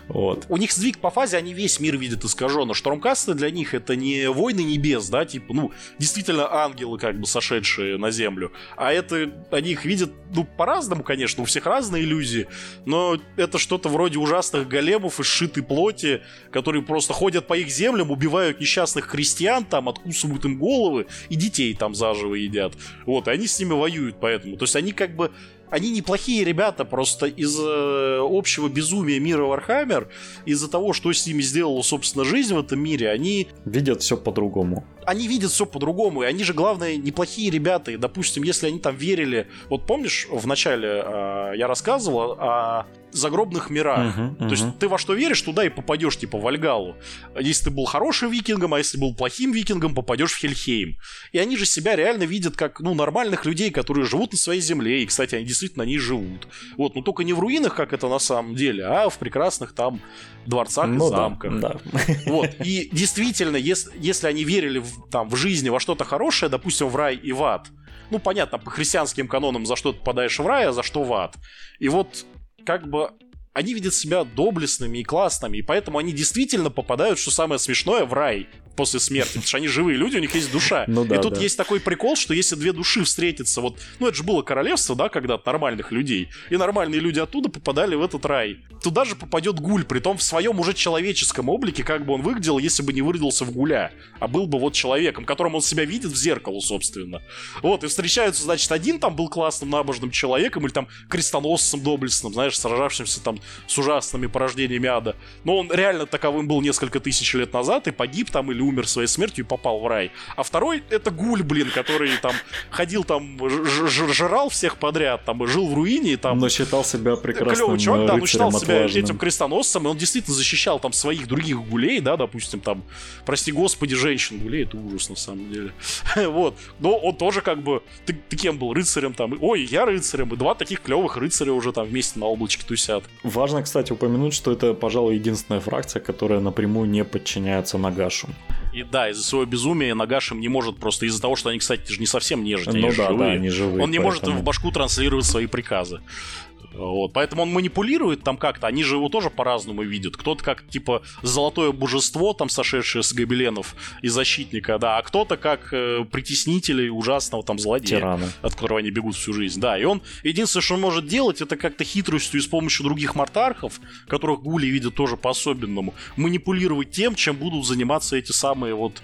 Вот. У них сдвиг по фазе, они весь мир видят искаженно. Штурмкасты для них это не войны небес, да, типа, ну, действительно ангелы, как бы сошедшие на землю, а это они их видят, ну, по-разному, конечно, у всех разные иллюзии, но это что-то вроде ужасных голем големов из сшитой плоти, которые просто ходят по их землям, убивают несчастных крестьян, там откусывают им головы и детей там заживо едят. Вот, и они с ними воюют поэтому. То есть они как бы они неплохие ребята, просто из э, общего безумия мира Вархаммер, из-за того, что с ними сделала, собственно, жизнь в этом мире, они... Видят все по-другому. Они видят все по-другому, и они же, главное, неплохие ребята. И, допустим, если они там верили... Вот помнишь, в начале э, я рассказывал о загробных мирах. Uh-huh, uh-huh. То есть ты во что веришь, туда и попадешь, типа, в Вальгаллу. Если ты был хорошим викингом, а если был плохим викингом, попадешь в Хельхейм. И они же себя реально видят как, ну, нормальных людей, которые живут на своей земле. И, кстати, они действительно они живут. Вот, но только не в руинах, как это на самом деле, а в прекрасных там дворцах ну, и замках. Да, да. Вот, и действительно, если, если они верили в, там, в жизни во что-то хорошее, допустим, в рай и в ад, ну, понятно, по христианским канонам, за что ты попадаешь в рай, а за что в ад. И вот как бы они видят себя доблестными и классными, и поэтому они действительно попадают, что самое смешное, в рай после смерти, потому что они живые люди, у них есть душа. Ну, да, и тут да. есть такой прикол, что если две души встретятся, вот, ну это же было королевство, да, когда нормальных людей, и нормальные люди оттуда попадали в этот рай. Туда же попадет гуль, при том в своем уже человеческом облике, как бы он выглядел, если бы не выродился в гуля, а был бы вот человеком, которым он себя видит в зеркало, собственно. Вот, и встречаются, значит, один там был классным набожным человеком, или там крестоносцем доблестным, знаешь, сражавшимся там с ужасными порождениями ада. Но он реально таковым был несколько тысяч лет назад и погиб там или умер своей смертью и попал в рай. А второй это гуль, блин, который там ходил там, жрал всех подряд, там, жил в руине и там... Но считал себя прекрасным Клевый чувак, да, но считал себя этим крестоносцем, и он действительно защищал там своих других гулей, да, допустим, там, прости господи, женщин гулей, это ужас на самом деле. *laughs* вот. Но он тоже как бы, ты, ты кем был, рыцарем там, ой, я рыцарем, и два таких клевых рыцаря уже там вместе на облачке тусят. Важно, кстати, упомянуть, что это, пожалуй, единственная фракция, которая напрямую не подчиняется Нагашу. И да, из-за своего безумия Нагашим не может просто из-за того, что они, кстати, же не совсем нежить, они ну, да, живые. Да, они живые. Он не поэтому... может им в башку транслировать свои приказы. Вот, поэтому он манипулирует там как-то, они же его тоже по-разному видят. Кто-то как, типа, золотое божество, там, сошедшее с гобеленов и защитника, да, а кто-то как э, притеснитель ужасного там злодея, Тирана. от которого они бегут всю жизнь. Да, и он, единственное, что он может делать, это как-то хитростью и с помощью других мартархов, которых гули видят тоже по-особенному, манипулировать тем, чем будут заниматься эти самые вот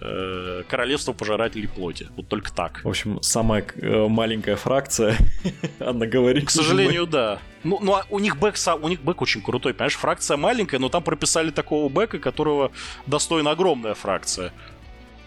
э, королевство пожирателей плоти. Вот только так. В общем, самая э, маленькая фракция, *laughs* она говорит. К сожалению, да. Ну, ну а у них бэк, у них бэк очень крутой, понимаешь, фракция маленькая, но там прописали такого бэка, которого достойна огромная фракция.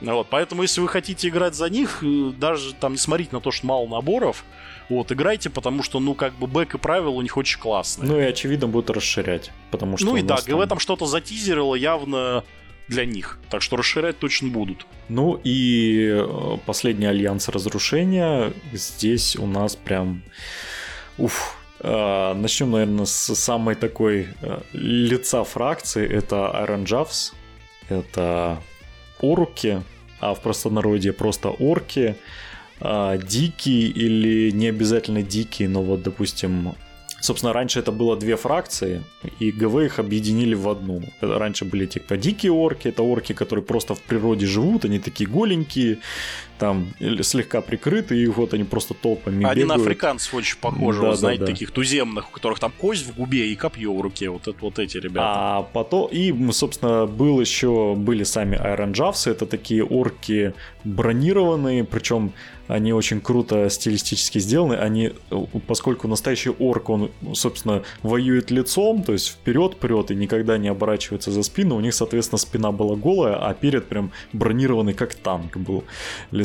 Вот, поэтому, если вы хотите играть за них, э, даже там не смотрите на то, что мало наборов, вот, играйте, потому что, ну, как бы бэк и правила у них очень классные. Ну и, очевидно, будут расширять, потому что... Ну и так, там... и в этом что-то затизерило явно для них. Так что расширять точно будут. Ну и э, последний альянс разрушения. Здесь у нас прям... Уф, э, Начнем, наверное, с самой такой э, лица фракции. Это Iron Javs. Это орки, а в простонародье просто орки. Дикие или не обязательно дикие, но вот, допустим, Собственно, раньше это было две фракции, и ГВ их объединили в одну. Раньше были типа дикие орки, это орки, которые просто в природе живут, они такие голенькие, там слегка прикрыты, и вот они просто толпами Они бегают. африканцев очень похожи, да, вот, знаете, да, да. таких туземных, у которых там кость в губе и копье в руке, вот, это, вот эти ребята. А потом, и, собственно, был еще, были сами Iron Javs, это такие орки бронированные, причем они очень круто стилистически сделаны. Они, поскольку настоящий орк, он, собственно, воюет лицом, то есть вперед прет и никогда не оборачивается за спину, у них, соответственно, спина была голая, а перед прям бронированный как танк был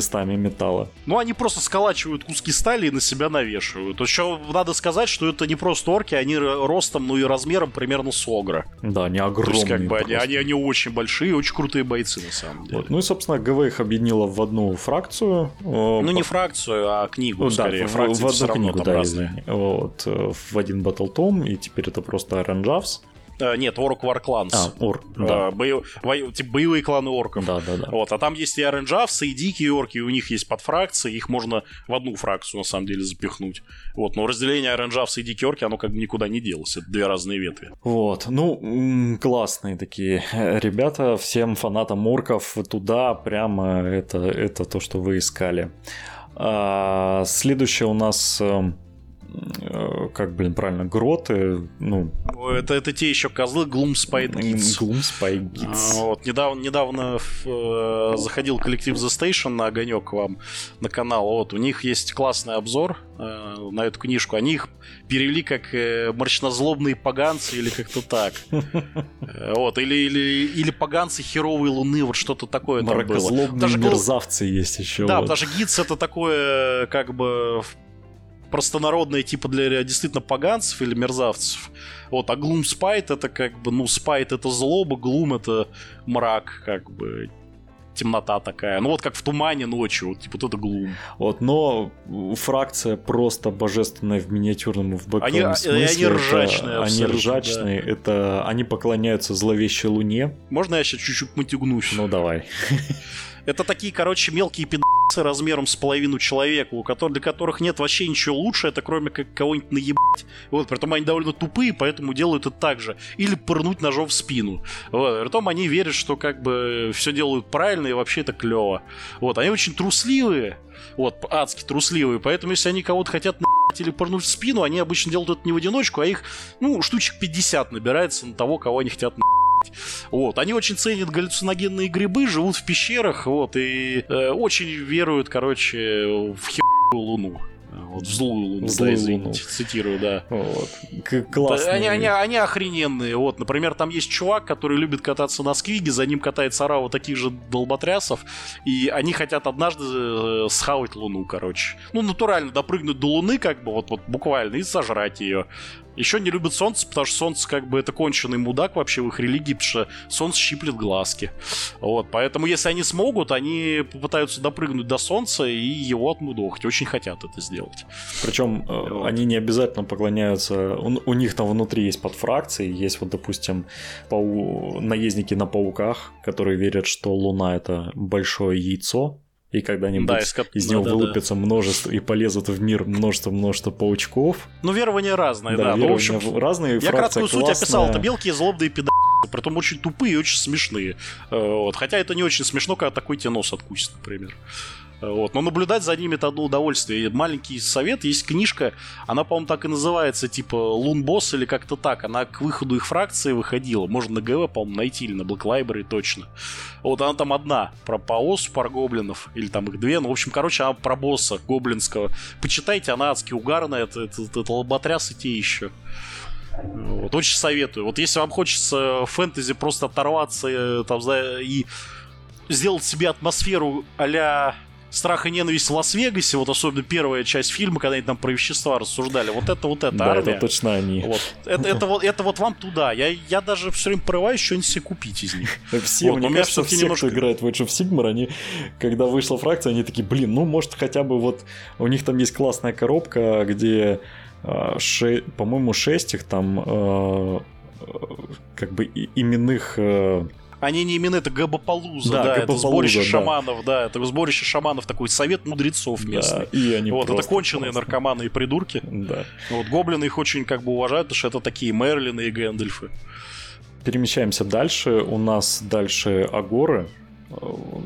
листами металла. Ну, они просто сколачивают куски стали и на себя навешивают. Еще надо сказать, что это не просто орки, они ростом, ну и размером примерно с огра. Да, они огромные. То есть, как бы, они, они, они очень большие, очень крутые бойцы, на самом деле. Вот. Ну и, собственно, ГВ их объединила в одну фракцию. Ну, не фракцию, а книгу, ну, скорее. Да, Фракции в, в одну книгу, да, разные. Вот, э, в один Tom, и теперь это просто Оранжавс. Uh, нет, Орк War Clans. А, Орк, uh, да. Бо... Типа боевые кланы орков. Да, да, да. Вот, а там есть и оранжавсы, и дикие орки, и у них есть подфракции, их можно в одну фракцию, на самом деле, запихнуть. Вот, но разделение оранжавсы и дикие орки, оно как бы никуда не делось. Это две разные ветви. Вот, ну, классные такие ребята. Всем фанатам орков туда прямо это, это то, что вы искали. А, следующее у нас эм, э, как, блин, правильно, гроты, ну... Это, это те еще козлы Gloomspite Kids. Gloomspite Kids. А, вот, недавно, недавно э, заходил коллектив The Station на огонек вам на канал, вот, у них есть классный обзор э, на эту книжку, они их перевели как э, мрачнозлобные поганцы или как-то так. Э, вот, или, или, или поганцы херовой луны, вот что-то такое там было. Даже мерзавцы есть еще. Да, даже гидс это такое, как бы, простонародное типа для действительно поганцев или мерзавцев. Вот, а Gloom Spite это как бы, ну, Spite это злоба, Gloom это мрак, как бы. темнота такая. Ну вот как в тумане ночью, вот типа вот это глум. Вот, но фракция просто божественная в миниатюрном в бэковом Они- смысле. они Это- ржачные Они абсолютно, ржачные, это они поклоняются зловещей луне. Можно я сейчас чуть-чуть матюгнусь? Ну давай. Это такие, короче, мелкие пидасы размером с половину человека, у которых, для которых нет вообще ничего лучше, это кроме как кого-нибудь наебать. Вот, притом они довольно тупые, поэтому делают это так же. Или пырнуть ножом в спину. Вот, притом они верят, что как бы все делают правильно и вообще это клево. Вот, они очень трусливые, вот, адски трусливые, поэтому если они кого-то хотят наебать или пырнуть в спину, они обычно делают это не в одиночку, а их, ну, штучек 50 набирается на того, кого они хотят вот, они очень ценят галлюциногенные грибы, живут в пещерах, вот, и э, очень веруют, короче, в херную луну. Вот, в злую луну, злую да, извините, луну. цитирую, да. Вот. К- Да, Классный. Они, они, они охрененные. Вот, например, там есть чувак, который любит кататься на сквиге, за ним катается орава таких же долботрясов, и они хотят однажды э, схавать Луну, короче. Ну, натурально допрыгнуть до Луны, как бы, вот, вот буквально, и сожрать ее. Еще не любят солнце, потому что солнце как бы это конченый мудак вообще в их религии, потому что солнце щиплет глазки. Вот, поэтому если они смогут, они попытаются допрыгнуть до солнца и его отмудохать. Очень хотят это сделать. Причем э, Вот. они не обязательно поклоняются. У, у них там внутри есть подфракции, есть вот, допустим, пау- наездники на пауках, которые верят, что Луна это большое яйцо, и когда-нибудь Да, из ко- из него да-да-да. вылупится множество и полезут в мир множество-множество паучков. Ну, верования разные, да. Ну, в верования общем, разные. Я краткую суть описал. классная. Это мелкие злобные пидасы, притом очень тупые и очень смешные. Э, Вот. Хотя это не очень смешно, когда такой тебе нос откусит, например. Вот. Но наблюдать за ними это одно удовольствие. И маленький совет, есть книжка, она, по-моему, так и называется, типа Лунбосс или как-то так. Она к выходу их фракции выходила. Можно на ГВ, по-моему, найти или на Black Library точно. Вот она там одна, про Паос, про гоблинов, или там их две. Ну, в общем, короче, она про босса гоблинского. Почитайте, она адски угарная, это, это, это, это лоботряс и те еще. Вот, очень советую. Вот если вам хочется фэнтези просто оторваться э, там, и сделать себе атмосферу а страх и ненависть в Лас-Вегасе, вот особенно первая часть фильма, когда они там про вещества рассуждали, вот это вот это Да, армия. это точно они. Вот. Это, это, вот, это вот вам туда. Я, я даже все время порываюсь что-нибудь себе купить из них. *laughs* Все, Вот, мне кажется, все, немножко- кто играет в Age of Sigmar, они, когда вышла фракция, они такие, блин, ну, может, хотя бы вот... У них там есть классная коробка, где, а, ше- по-моему, шесть их там э, как бы именных... э, Они не именно это Габапалуза, Да, да, это Габапалуза, сборище да. шаманов, да, это сборище шаманов, такой совет мудрецов да, местный. и они Вот, это просто конченые классные. наркоманы и придурки. Да. Вот, гоблины их очень как бы уважают, потому что это такие Мерлины и Гэндальфы. Перемещаемся дальше. У нас дальше Агоры.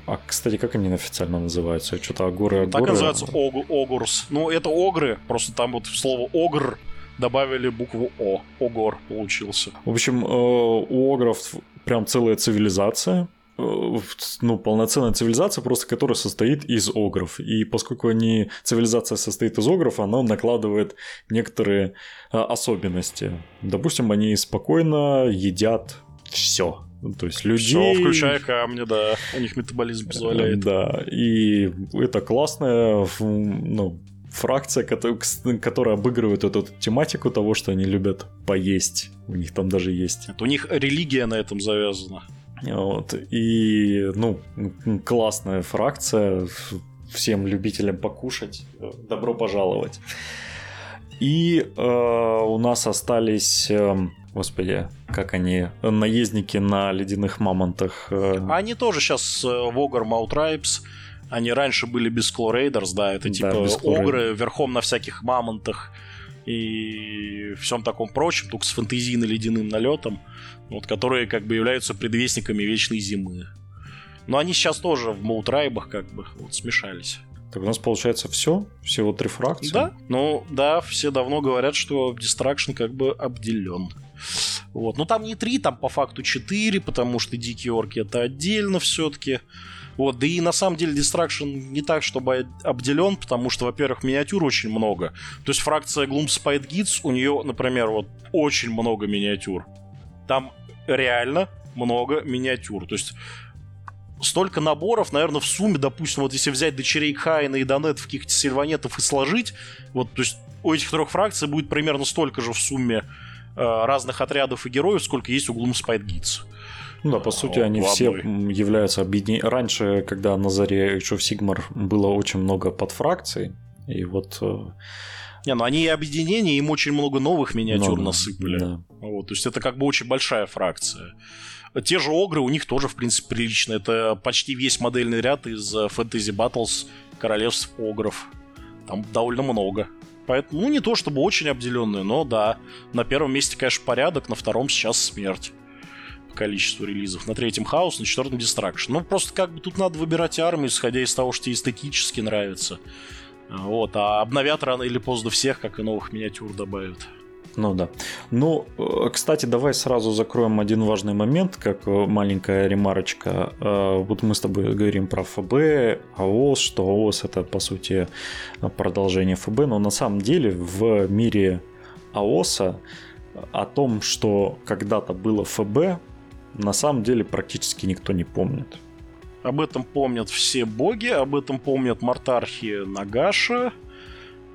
А, кстати, как они официально называются? Что-то Агоры, Агоры. Так называется Ог- Огурс. Ну, это Огры, просто там вот слово Огр добавили букву О. Огор получился. В общем, э, у огров прям целая цивилизация. Э, Ну, полноценная цивилизация, просто которая состоит из огров. И поскольку они, цивилизация состоит из огров, она накладывает некоторые э, особенности. Допустим, они спокойно едят все. То есть людей... Все, включая камни, да. У них метаболизм позволяет. Да, и это классная ну, фракция, которая обыгрывает эту тематику того, что они любят поесть. У них там даже есть. Это у них религия на этом завязана. Вот. И, ну, классная фракция. Всем любителям покушать. э, Добро пожаловать. И э, у нас остались, эм, господи, как они, наездники на ледяных мамонтах. э, они тоже сейчас в Огр Маутрайбс. Они раньше были без Рейдерс, да, это Да, типа Claw огры верхом на всяких мамонтах и всем таком прочем, только с фэнтезийно-ледяным налетом, вот, которые как бы являются предвестниками вечной зимы. Но они сейчас тоже в Маутрайбах как бы вот смешались. Так у нас получается все, всего три фракции. Да, ну да, все давно говорят, что Distraction как бы обделен. Вот. Ну там не три, там по факту четыре, потому что дикие орки это отдельно все-таки. Вот, да и на самом деле Distraction не так, чтобы обделен, потому что, во-первых, миниатюр очень много. То есть фракция Gloom Spite Gits, у нее, например, вот очень много миниатюр. Там реально много миниатюр. То есть столько наборов, наверное, в сумме, допустим, вот если взять дочерей Хайна и Донет каких-то сильванетов и сложить, вот, то есть у этих трех фракций будет примерно столько же в сумме э, разных отрядов и героев, сколько есть у Gloom Spite Gits. Ну да, по сути, они все являются объединением. Раньше, когда на заре Age of Sigmar было очень много подфракций, и вот... Э, не, ну они и объединения, им очень много новых миниатюр ну, насыпали. Да. Вот, то есть это как бы очень большая фракция. Те же Огры, у них тоже, в принципе, прилично. Это почти весь модельный ряд из Fantasy Battles Королевств Огров. Там довольно много. Поэтому, ну, не то чтобы очень обделенные, но да. На первом месте, конечно, порядок, на втором сейчас смерть количеству релизов. На третьем хаос, на четвертом дистракшн. Ну, просто как бы тут надо выбирать армию, исходя из того, что тебе эстетически нравится. Вот, а обновят рано или поздно всех, как и новых миниатюр добавят. Ну да. Ну, э, кстати, давай сразу закроем один важный момент, как э, маленькая ремарочка. Э, вот мы с тобой говорим про ФБ, АОС, что АОС это, по сути, продолжение ФБ, но на самом деле в мире АОСа о том, что когда-то было ФБ, на самом деле практически никто не помнит. Об этом помнят все боги, об этом помнят Мартархи Нагаша,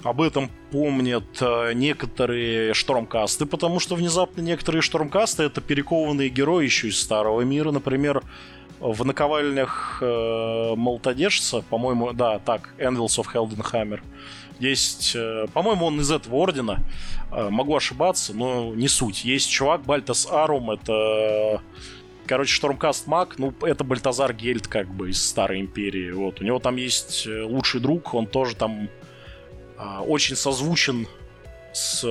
об этом помнят э, некоторые штурмкасты, потому что внезапно некоторые штурмкасты это перекованные герои еще из Старого Мира. Например, в наковальнях э, Молотодержца, по-моему, да, так, Anvils of Heldenhammer, есть, э, по-моему, он из этого ордена, э, могу ошибаться, но не суть. Есть чувак, Бальтас Арум, это короче, Штурмкаст Маг, ну, это Бальтазар Гельд, как бы, из Старой Империи. Вот, у него там есть э, лучший друг, он тоже там очень созвучен с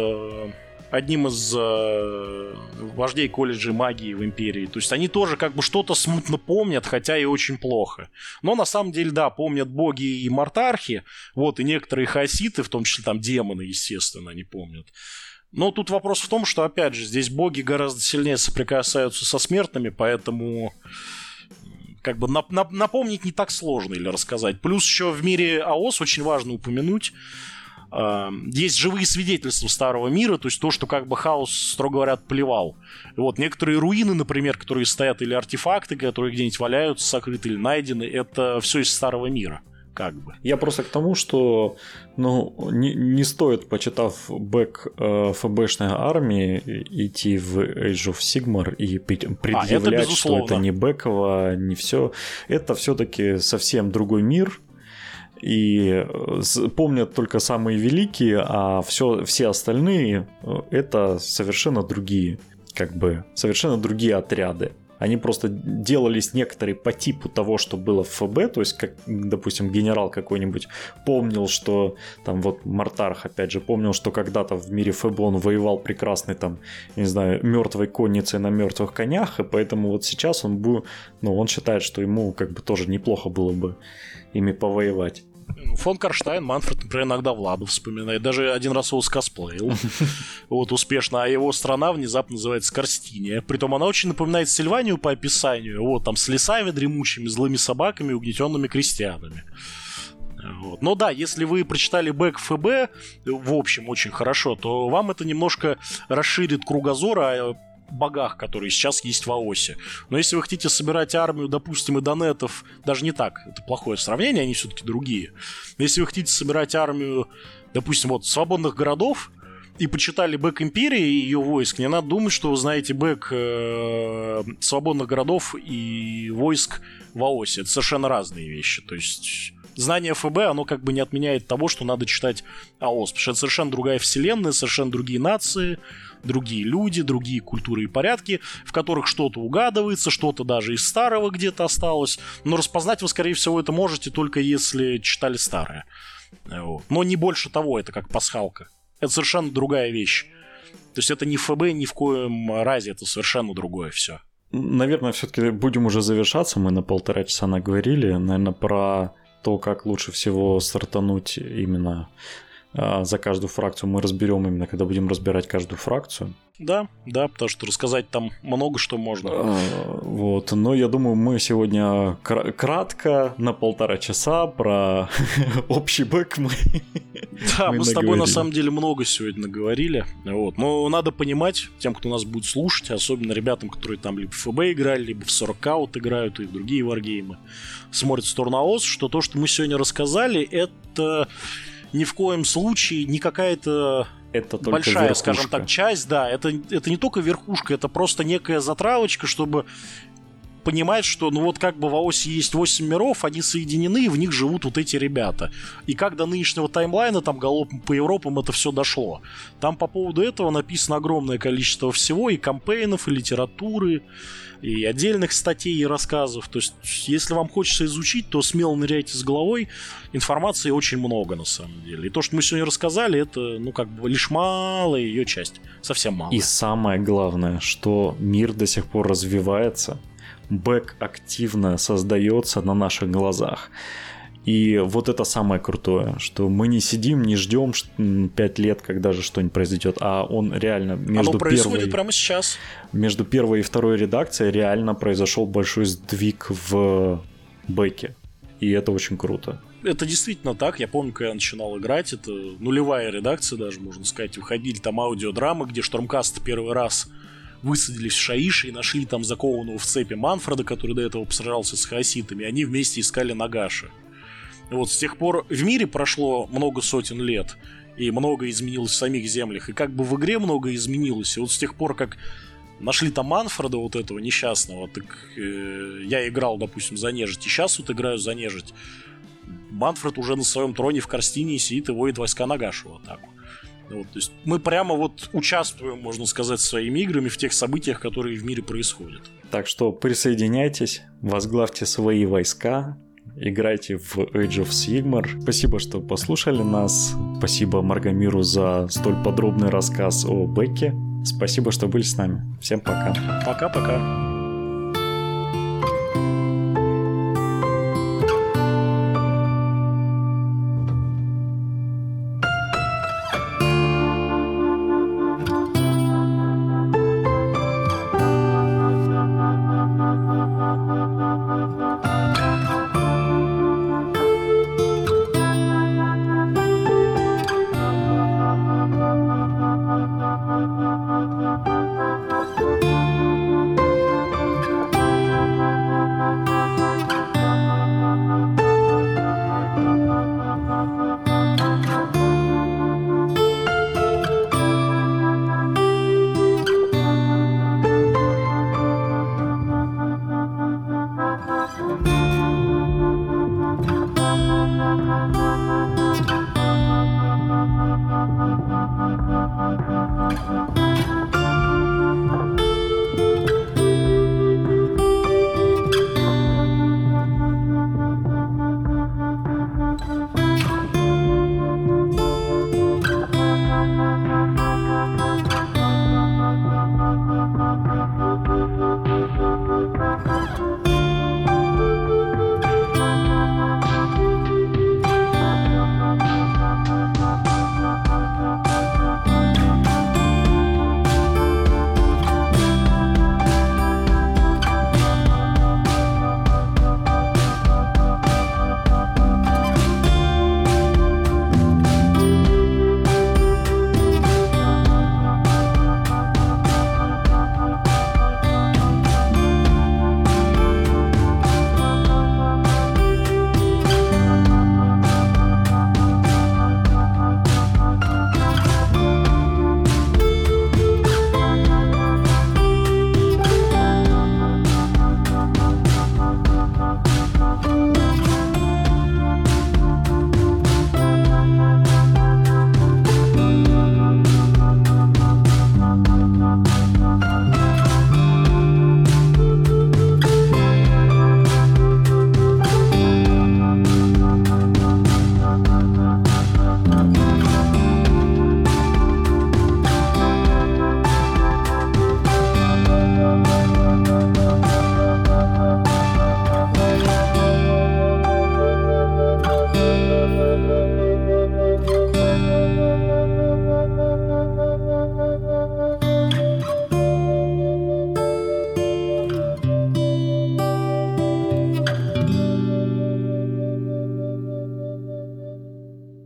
одним из э, вождей колледжей магии в Империи. То есть они тоже как бы что-то смутно помнят, хотя и очень плохо. Но на самом деле, да, помнят боги и мартархи, вот, и некоторые хаоситы, в том числе там демоны, естественно, они помнят. Но тут вопрос в том, что, опять же, здесь боги гораздо сильнее соприкасаются со смертными, поэтому как бы нап- нап- напомнить не так сложно или рассказать. Плюс еще в мире АОС очень важно упомянуть, есть живые свидетельства старого мира, то есть то, что как бы хаос, строго говоря, плевал. вот некоторые руины, например, которые стоят, или артефакты, которые где-нибудь валяются, сокрыты или найдены, это все из старого мира как бы. Я просто к тому, что ну, не, не стоит, почитав бэк э, ФБшной армии, идти в Age of Sigmar и предъявлять, а, это что это не бэково, не все. Это все-таки совсем другой мир, и э, помнят только самые великие, а все, все остальные э, это совершенно другие, как бы, совершенно другие отряды. Они просто делались некоторые по типу того, что было в ФБ, то есть, как, допустим, генерал какой-нибудь помнил, что там вот Мартарх, опять же, помнил, что когда-то в мире ФБ он воевал прекрасный там, не знаю, мертвой конницей на мертвых конях, и поэтому вот сейчас он был, ну, он считает, что ему как бы тоже неплохо было бы ими повоевать. Фон Карштайн, Манфред, например, иногда Владу вспоминает. Даже один раз его скосплеил. *laughs* Вот успешно. А его страна внезапно называется Карстиния. Притом она очень напоминает Сильванию по описанию. Вот там с лесами дремучими, злыми собаками, угнетенными крестьянами. Вот. Но да, если вы прочитали Бэк ФБ, в общем, очень хорошо, то вам это немножко расширит кругозор, а богах, которые сейчас есть в АОСе. Но если вы хотите собирать армию, допустим, и донетов, даже не так, это плохое сравнение, они все-таки другие. Но если вы хотите собирать армию, допустим, вот свободных городов, и почитали бэк Империи и ее войск, не надо думать, что вы знаете бэк э, свободных городов и войск в АОСе. Это совершенно разные вещи. То есть знание ФБ, оно как бы не отменяет того, что надо читать АОС, потому что это совершенно другая вселенная, совершенно другие нации, другие люди, другие культуры и порядки, в которых что-то угадывается, что-то даже из старого где-то осталось. Но распознать вы, скорее всего, это можете только если читали старое. Вот. Но не больше того, это как пасхалка. Это совершенно другая вещь. То есть это не ФБ ни в коем разе, это совершенно другое все. Наверное, все-таки будем уже завершаться. Мы на полтора часа наговорили. Наверное, про то, как лучше всего стартануть именно за каждую фракцию мы разберем именно, когда будем разбирать каждую фракцию. Да, да, потому что рассказать там много что можно. А, вот, но я думаю, мы сегодня кратко на полтора часа про *laughs* общий бэк мы. Да, мы, мы с тобой на самом деле много сегодня наговорили. Вот, но надо понимать тем, кто нас будет слушать, особенно ребятам, которые там либо в ФБ играли, либо в 40 аут играют и в другие варгеймы, смотрят в сторону АОС, что то, что мы сегодня рассказали, это ни в коем случае не какая-то это большая, верхушка. скажем так, часть, да, это, это не только верхушка, это просто некая затравочка, чтобы понимать, что ну вот как бы в АОСе есть 8 миров, они соединены, и в них живут вот эти ребята. И как до нынешнего таймлайна, там галопом по Европам это все дошло. Там по поводу этого написано огромное количество всего, и кампейнов, и литературы, и отдельных статей и рассказов. То есть, если вам хочется изучить, то смело ныряйте с головой. Информации очень много, на самом деле. И то, что мы сегодня рассказали, это, ну, как бы лишь малая ее часть. Совсем мало. И самое главное, что мир до сих пор развивается, бэк активно создается на наших глазах. И вот это самое крутое, что мы не сидим, не ждем 5 лет, когда же что-нибудь произойдет, а он реально между Оно происходит первой, прямо сейчас. Между первой и второй редакцией реально произошел большой сдвиг в бэке. И это очень круто. Это действительно так. Я помню, когда я начинал играть, это нулевая редакция даже, можно сказать. Выходили там аудиодрамы, где Штурмкаст первый раз высадились в Шаиши и нашли там закованного в цепи Манфреда, который до этого посражался с хаоситами. Они вместе искали Нагаши. Вот с тех пор в мире прошло много сотен лет, и много изменилось в самих землях, и как бы в игре много изменилось. И вот с тех пор, как нашли там Манфреда вот этого несчастного, так э, я играл, допустим, за нежить, и сейчас вот играю за нежить. Манфред уже на своем троне в Карстине сидит и воит войска Нагашу вот так вот. то есть мы прямо вот участвуем, можно сказать, своими играми в тех событиях, которые в мире происходят. Так что присоединяйтесь, возглавьте свои войска, играйте в Age of Sigmar. Спасибо, что послушали нас. Спасибо Маргамиру за столь подробный рассказ о Бекке. Спасибо, что были с нами. Всем пока. Пока-пока.